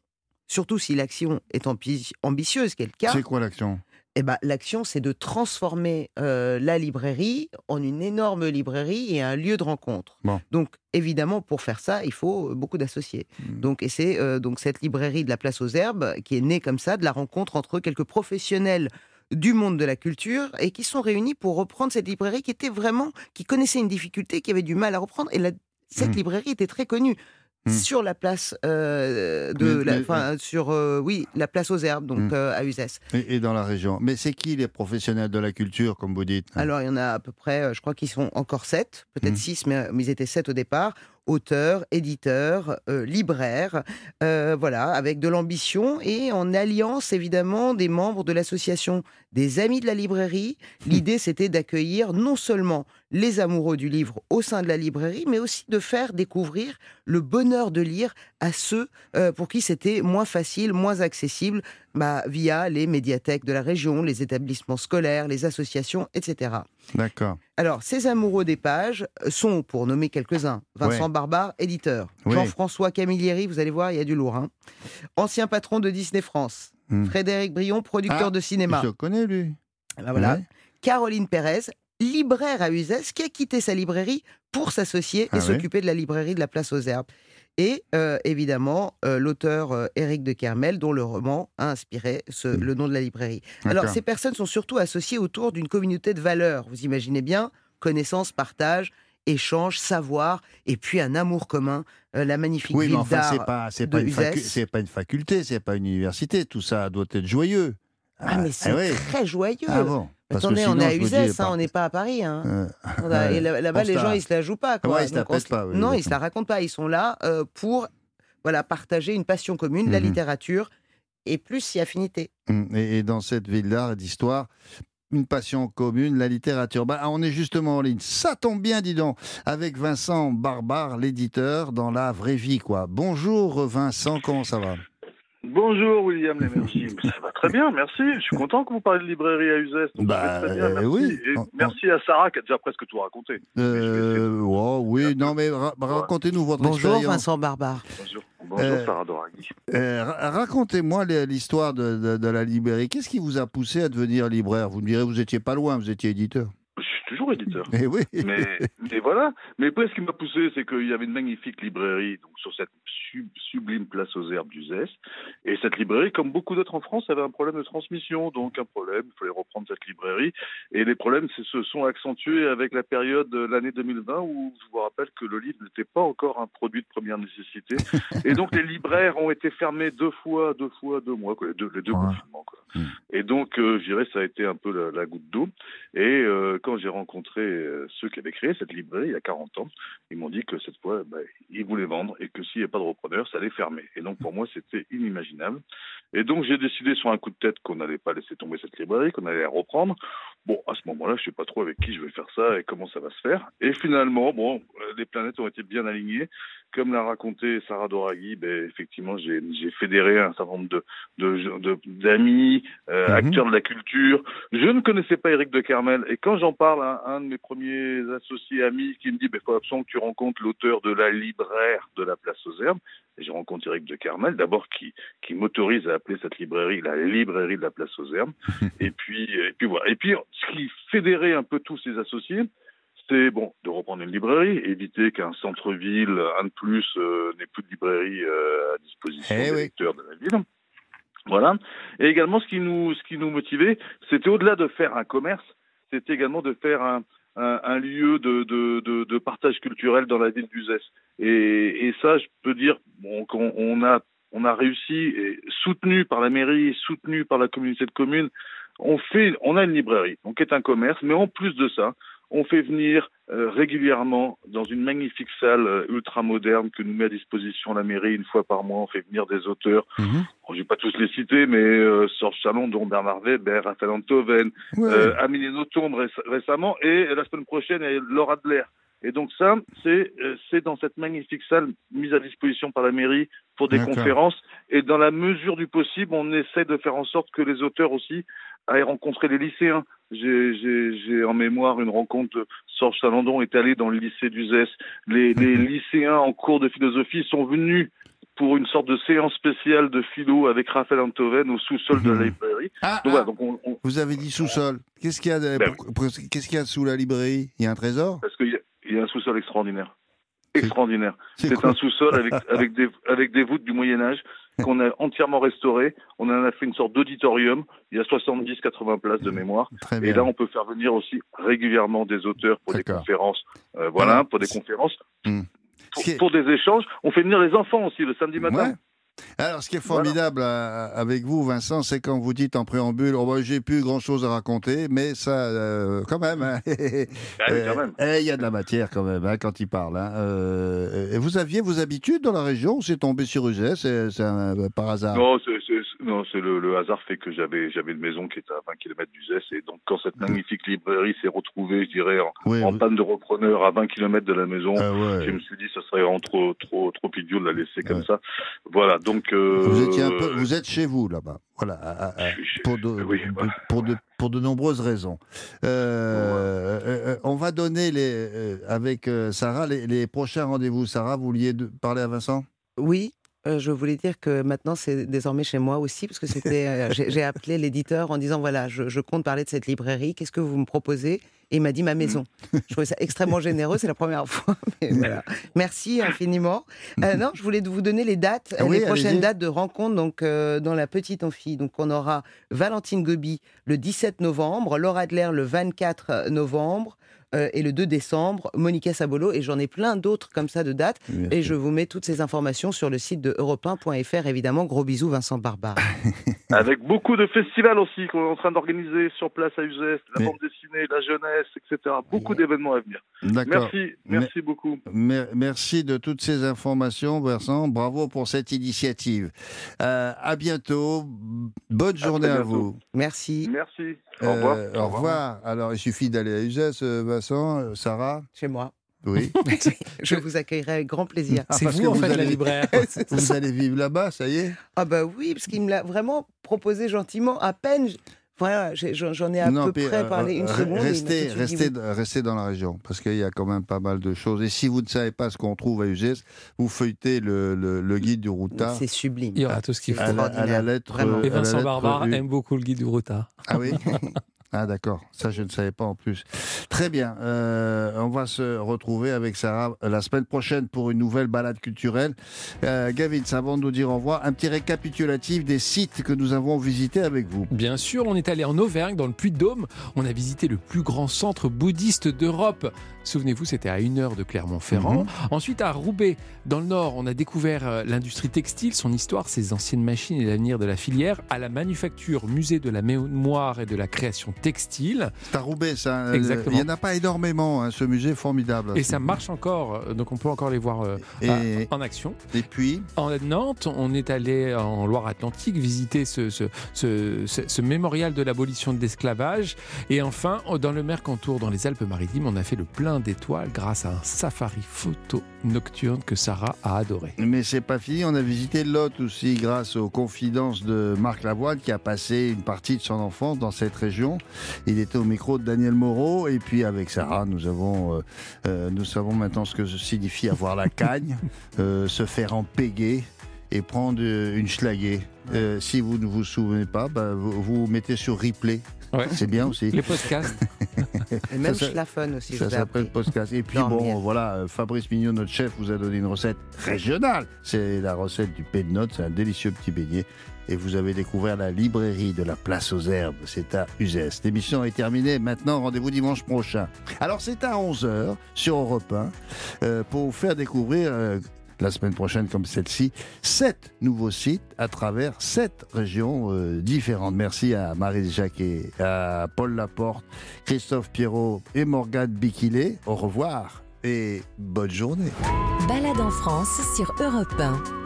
Speaker 10: surtout si l'action est ambitieuse, quel cas.
Speaker 3: C'est quoi l'action?
Speaker 10: Eh ben, l'action, c'est de transformer euh, la librairie en une énorme librairie et un lieu de rencontre. Donc, évidemment, pour faire ça, il faut beaucoup d'associés. Mmh. Donc, et c'est euh, donc cette librairie de la Place aux Herbes qui est née comme ça de la rencontre entre quelques professionnels du monde de la culture et qui sont réunis pour reprendre cette librairie qui était vraiment, qui connaissait une difficulté, qui avait du mal à reprendre. Et cette mmh. librairie était très connue hmm. sur la place euh, de, la, sur oui, la place aux herbes, donc hmm. à Uzès.
Speaker 3: Et, dans la région. Mais c'est qui les professionnels de la culture, comme vous dites?
Speaker 10: Alors il y en a à peu près, je crois qu'ils sont encore sept, peut-être hmm. six, mais, mais ils étaient sept au départ auteur, éditeur, euh, libraire, euh, voilà, avec de l'ambition et en alliance évidemment des membres de l'association des Amis de la librairie. L'idée c'était d'accueillir non seulement les amoureux du livre au sein de la librairie, mais aussi de faire découvrir le bonheur de lire à ceux euh, pour qui c'était moins facile, moins accessible, bah, via les médiathèques de la région, les établissements scolaires, les associations, etc.
Speaker 3: D'accord.
Speaker 10: Alors, ces amoureux des pages sont, pour nommer quelques-uns, Vincent Barbare, éditeur, Jean-François Camilleri, vous allez voir, il y a du lourd, hein. ancien patron de Disney France, hmm. Frédéric Brion, producteur ah, de cinéma.
Speaker 3: Je connais lui.
Speaker 10: Ah bah voilà. Caroline Pérez, libraire à Uzès, qui a quitté sa librairie pour s'associer et ah s'occuper de la librairie de la Place aux Herbes. Et euh, évidemment, euh, l'auteur euh, Éric de Kermel, dont le roman a inspiré ce, hmm. le nom de la librairie. Alors, ces personnes sont surtout associées autour d'une communauté de valeurs. Vous imaginez bien, connaissance, partage, échange, savoir, et puis un amour commun, la magnifique
Speaker 3: oui,
Speaker 10: ville
Speaker 3: mais c'est pas, pas, une pas une faculté, c'est pas une université. Tout ça doit être joyeux.
Speaker 10: Ah, mais c'est eh très joyeux. Ah bon Attendez, on est à Uzès, hein, on n'est pas à Paris. Hein. et là-bas, les gens, ils se la jouent pas. Quoi.
Speaker 3: ils se la pas.
Speaker 10: non, ils se la racontent pas. Ils sont là euh, pour voilà, partager une passion commune, la mhm. littérature, et plus si affinité.
Speaker 3: Hum, et, dans cette ville d'art et d'histoire, une passion commune, la littérature. Bah, on est justement en ligne. Ça tombe bien, dis donc, avec Vincent Barbare, l'éditeur, dans la vraie vie. quoi. Bonjour Vincent, comment ça va?
Speaker 13: Bonjour William Lémergie. Ça va très bien, merci. Je suis content que vous parliez de librairie à Uzès.
Speaker 3: Bah, merci. Oui.
Speaker 13: merci à Sarah qui a déjà presque tout raconté.
Speaker 3: Euh, oh, oui, non mais racontez-nous votre
Speaker 10: Bonjour
Speaker 3: expérience.
Speaker 10: Vincent Barbare.
Speaker 13: Bonjour. Bonjour euh, Sarah Doraghi.
Speaker 3: Euh, racontez-moi l'histoire de, de, la librairie. Qu'est-ce qui vous a poussé à devenir libraire? Vous me direz, vous étiez pas loin, vous étiez éditeur
Speaker 13: toujours éditeur.
Speaker 3: Mais oui.
Speaker 13: Mais, voilà. Mais ce qui m'a poussé, c'est qu'il y avait une magnifique librairie donc, sur cette sublime place aux herbes du Zest. Et cette librairie, comme beaucoup d'autres en France, avait un problème de transmission. Donc un problème, il fallait reprendre cette librairie. Et les problèmes se sont accentués avec la période de l'année 2020 où je vous rappelle que le livre n'était pas encore un produit de première nécessité. et donc les libraires ont été fermés deux fois, deux fois, deux mois, les deux, les deux confinements. Hmm. Et donc, euh, je dirais, ça a été un peu la, goutte d'eau. Et euh, quand j'ai rencontré euh, ceux qui avaient créé cette librairie il y a 40 ans, ils m'ont dit que cette fois, bah, ils voulaient vendre et que s'il n'y avait pas de repreneur, ça allait fermer. Et donc, pour moi, c'était inimaginable. Et donc, j'ai décidé sur un coup de tête qu'on n'allait pas laisser tomber cette librairie, qu'on allait la reprendre. Bon, à ce moment-là, je ne sais pas trop avec qui je vais faire ça et comment ça va se faire. Et finalement, bon, les planètes ont été bien alignées comme l'a raconté Sarah Doraghi, ben, effectivement, j'ai fédéré un certain nombre d'amis, euh, mhm. acteurs de la culture. Je ne connaissais pas Eric de Kermel, et quand j'en parle à un de mes premiers associés amis qui me dit, il ben, faut absolument que tu rencontres l'auteur de la libraire de la Place aux Herbes, et je rencontre Eric de Kermel, d'abord qui, qui m'autorise à appeler cette librairie la librairie de la Place aux Herbes, et puis, et puis voilà. Et puis, ce qui fédérait un peu tous ces associés, c'est bon de reprendre une librairie, éviter qu'un centre-ville, un de plus, euh, n'ait plus de librairie euh, à disposition eh des lecteurs de la ville. Voilà. Et également, ce qui nous, ce qui nous motivait, c'était au-delà de faire un commerce, c'était également de faire un, un, lieu de, de, de, partage culturel dans la ville d'Uzès. Et, et ça, je peux dire bon, qu'on on a, on a réussi, et soutenu par la mairie, soutenu par la communauté de communes, on fait, on a une librairie, donc est un commerce, mais en plus de ça, on fait venir euh, régulièrement dans une magnifique salle euh, ultra moderne que nous met à disposition la mairie une fois par mois. On fait venir des auteurs. Mhm. je ne vais pas tous les citer, mais euh, Sorge Chalon, dont Bernard Weber, Raphaël Antoven, ouais. euh, Amélie récemment, et la semaine prochaine, Laura Adler. Et donc ça, c'est c'est dans cette magnifique salle mise à disposition par la mairie pour des conférences. Et dans la mesure du possible, on essaie de faire en sorte que les auteurs aussi aillent rencontrer les lycéens. J'ai en mémoire une rencontre, Sorge Salandon est allé dans le lycée d'Uzès. Les, les lycéens en cours de philosophie sont venus pour une sorte de séance spéciale de philo avec Raphaël Antoven au sous-sol de la mhm. librairie.
Speaker 3: Ah, donc, ah. on, Vous avez dit sous-sol. Qu'est-ce qu'il y, a ben qu'est-ce qu'il y a sous la librairie? Il y a un trésor?
Speaker 13: Parce qu'il y, y, a un sous-sol extraordinaire. Extraordinaire. C'est un sous-sol avec, avec, des, avec des voûtes du Moyen-Âge qu'on a entièrement restauré. On en a fait une sorte d'auditorium. Il y a 70-80 places de mémoire. Et là, on peut faire venir aussi régulièrement des auteurs pour des conférences. Euh, voilà, pour des conférences. Hmm. pour, des échanges. On fait venir les enfants aussi le samedi matin.
Speaker 3: Alors, ce qui est formidable euh, avec vous, Vincent, c'est quand vous dites en préambule, oh, bah, j'ai plus grand-chose à raconter, mais ça, euh, quand même, hein.
Speaker 13: Ah
Speaker 3: eh, il y a de la matière quand même hein, quand il parle. Hein. Euh, vous aviez vos habitudes dans la région C'est tombé sur Uzès C'est par hasard?
Speaker 13: Non, c'est le, hasard fait que j'avais j'avais une maison qui était à 20 km d'Uzès, et donc quand cette magnifique librairie s'est retrouvée, je dirais, en, panne de repreneur à 20 km de la maison, ah je me suis dit, ce serait trop trop trop idiot de la laisser comme ça. Voilà. Donc,
Speaker 3: euh, vous, étiez un peu, vous êtes chez vous là-bas, voilà, pour, de, pour, de, pour de nombreuses raisons. Euh, euh, on va donner les, avec Sarah les, les prochains rendez-vous. Sarah, vous vouliez parler à Vincent?
Speaker 10: Oui, euh, je voulais dire que maintenant c'est désormais chez moi aussi, parce que c'était, euh, j'ai appelé l'éditeur en disant voilà, je, compte parler de cette librairie, qu'est-ce que vous me proposez? Et il m'a dit ma maison. Mmh. Je trouvais ça extrêmement généreux, c'est la première fois. Merci infiniment. Euh, non, je voulais vous donner les dates, ah les prochaines dates de rencontre donc dans la petite amphi. Donc on aura Valentine Gobi le 17 novembre, Laura Adler le 24 novembre. Euh, et le 2 décembre, Monica Sabolo, et j'en ai plein d'autres comme ça de dates. et je vous mets toutes ces informations sur le site de europe évidemment. Gros bisous, Vincent Barbare.
Speaker 13: Avec beaucoup de festivals aussi qu'on est en train d'organiser sur place à Uzès, la bande dessinée, la jeunesse, etc. Beaucoup d'événements à venir. Merci, merci beaucoup.
Speaker 3: Merci de toutes ces informations, Vincent. Bravo pour cette initiative. Euh, à bientôt. Bonne journée à, vous.
Speaker 10: Merci.
Speaker 13: Merci.
Speaker 3: Au revoir. Euh, au revoir. Alors, il suffit d'aller à Uzès, euh, Vincent, euh, Sarah
Speaker 10: Chez moi.
Speaker 3: Oui.
Speaker 10: je vous accueillerai avec grand plaisir.
Speaker 4: Ah, c'est vous, en fait, la libraire.
Speaker 3: vous allez vivre là-bas, ça y est
Speaker 10: Ah bah oui, parce qu'il me l'a vraiment proposé gentiment. À peine, voilà, j'en ai à peu près parlé une seconde.
Speaker 3: Restez, restez, restez dans la région, parce qu'il y a quand même pas mal de choses. Et si vous ne savez pas ce qu'on trouve à Uzès, vous feuilletez le, le, guide du Routa.
Speaker 10: C'est sublime.
Speaker 4: Il y aura tout ce qu'il faut.
Speaker 3: À la, lettre,
Speaker 4: Et Vincent Barbare aime beaucoup le guide du Routa.
Speaker 3: Ah oui Ah d'accord, ça je ne savais pas en plus. Très bien, euh, on va se retrouver avec Sarah la semaine prochaine pour une nouvelle balade culturelle. Euh, Gavin, avant de nous dire au revoir, un petit récapitulatif des sites que nous avons visités avec vous.
Speaker 4: Bien sûr, on est allé en Auvergne, dans le Puy-de-Dôme. On a visité le plus grand centre bouddhiste d'Europe. Souvenez-vous, c'était à une heure de Clermont-Ferrand. Mhm. Ensuite, à Roubaix, dans le Nord, on a découvert euh, l'industrie textile, son histoire, ses anciennes machines et l'avenir de la filière. À la manufacture, musée de la mémoire et de la création textile.
Speaker 3: C'est à Roubaix, ça.
Speaker 4: Euh, Exactement.
Speaker 3: Il n'y en a pas énormément, hein, ce musée formidable.
Speaker 4: Et ça marche encore, euh, donc on peut encore les voir en action.
Speaker 3: Et puis
Speaker 4: En Nantes, on est allé en Loire-Atlantique visiter ce, ce, ce mémorial de l'abolition de l'esclavage. Et enfin, dans le Mercantour, dans les Alpes-Maritimes, on a fait le plein d'étoiles grâce à un safari photo nocturne que Sarah a adoré.
Speaker 3: Mais c'est pas fini, on a visité Lot aussi grâce aux confidences de Marc Lavoine qui a passé une partie de son enfance dans cette région. Il était au micro de Daniel Moreau et puis avec Sarah, nous avons, euh, euh, nous savons maintenant ce que signifie avoir la cagne, euh, se faire empéguer et prendre une schlaguée. si vous ne vous souvenez pas, bah, vous, vous mettez sur replay c'est bien aussi.
Speaker 4: Les podcasts.
Speaker 10: Et même Schlafen aussi.
Speaker 3: Ça s'appelle podcast. Et puis bon, voilà, euh, Fabrice Mignot, notre chef, vous a donné une recette régionale. C'est la recette du pain de notes. C'est un délicieux petit beignet. Et vous avez découvert la librairie de la place aux herbes. C'est à Uzès. L'émission est terminée. Maintenant, rendez-vous dimanche prochain. Alors, c'est à 11h sur Europe 1 euh, pour vous faire découvrir euh, la semaine prochaine comme celle-ci, sept nouveaux sites à travers sept régions euh, différentes. Merci à Marie Jacquet, à Paul Laporte, Christophe Pierrot et Morgane Biquilé. Au revoir et bonne journée.
Speaker 1: Balade en France sur Europe 1.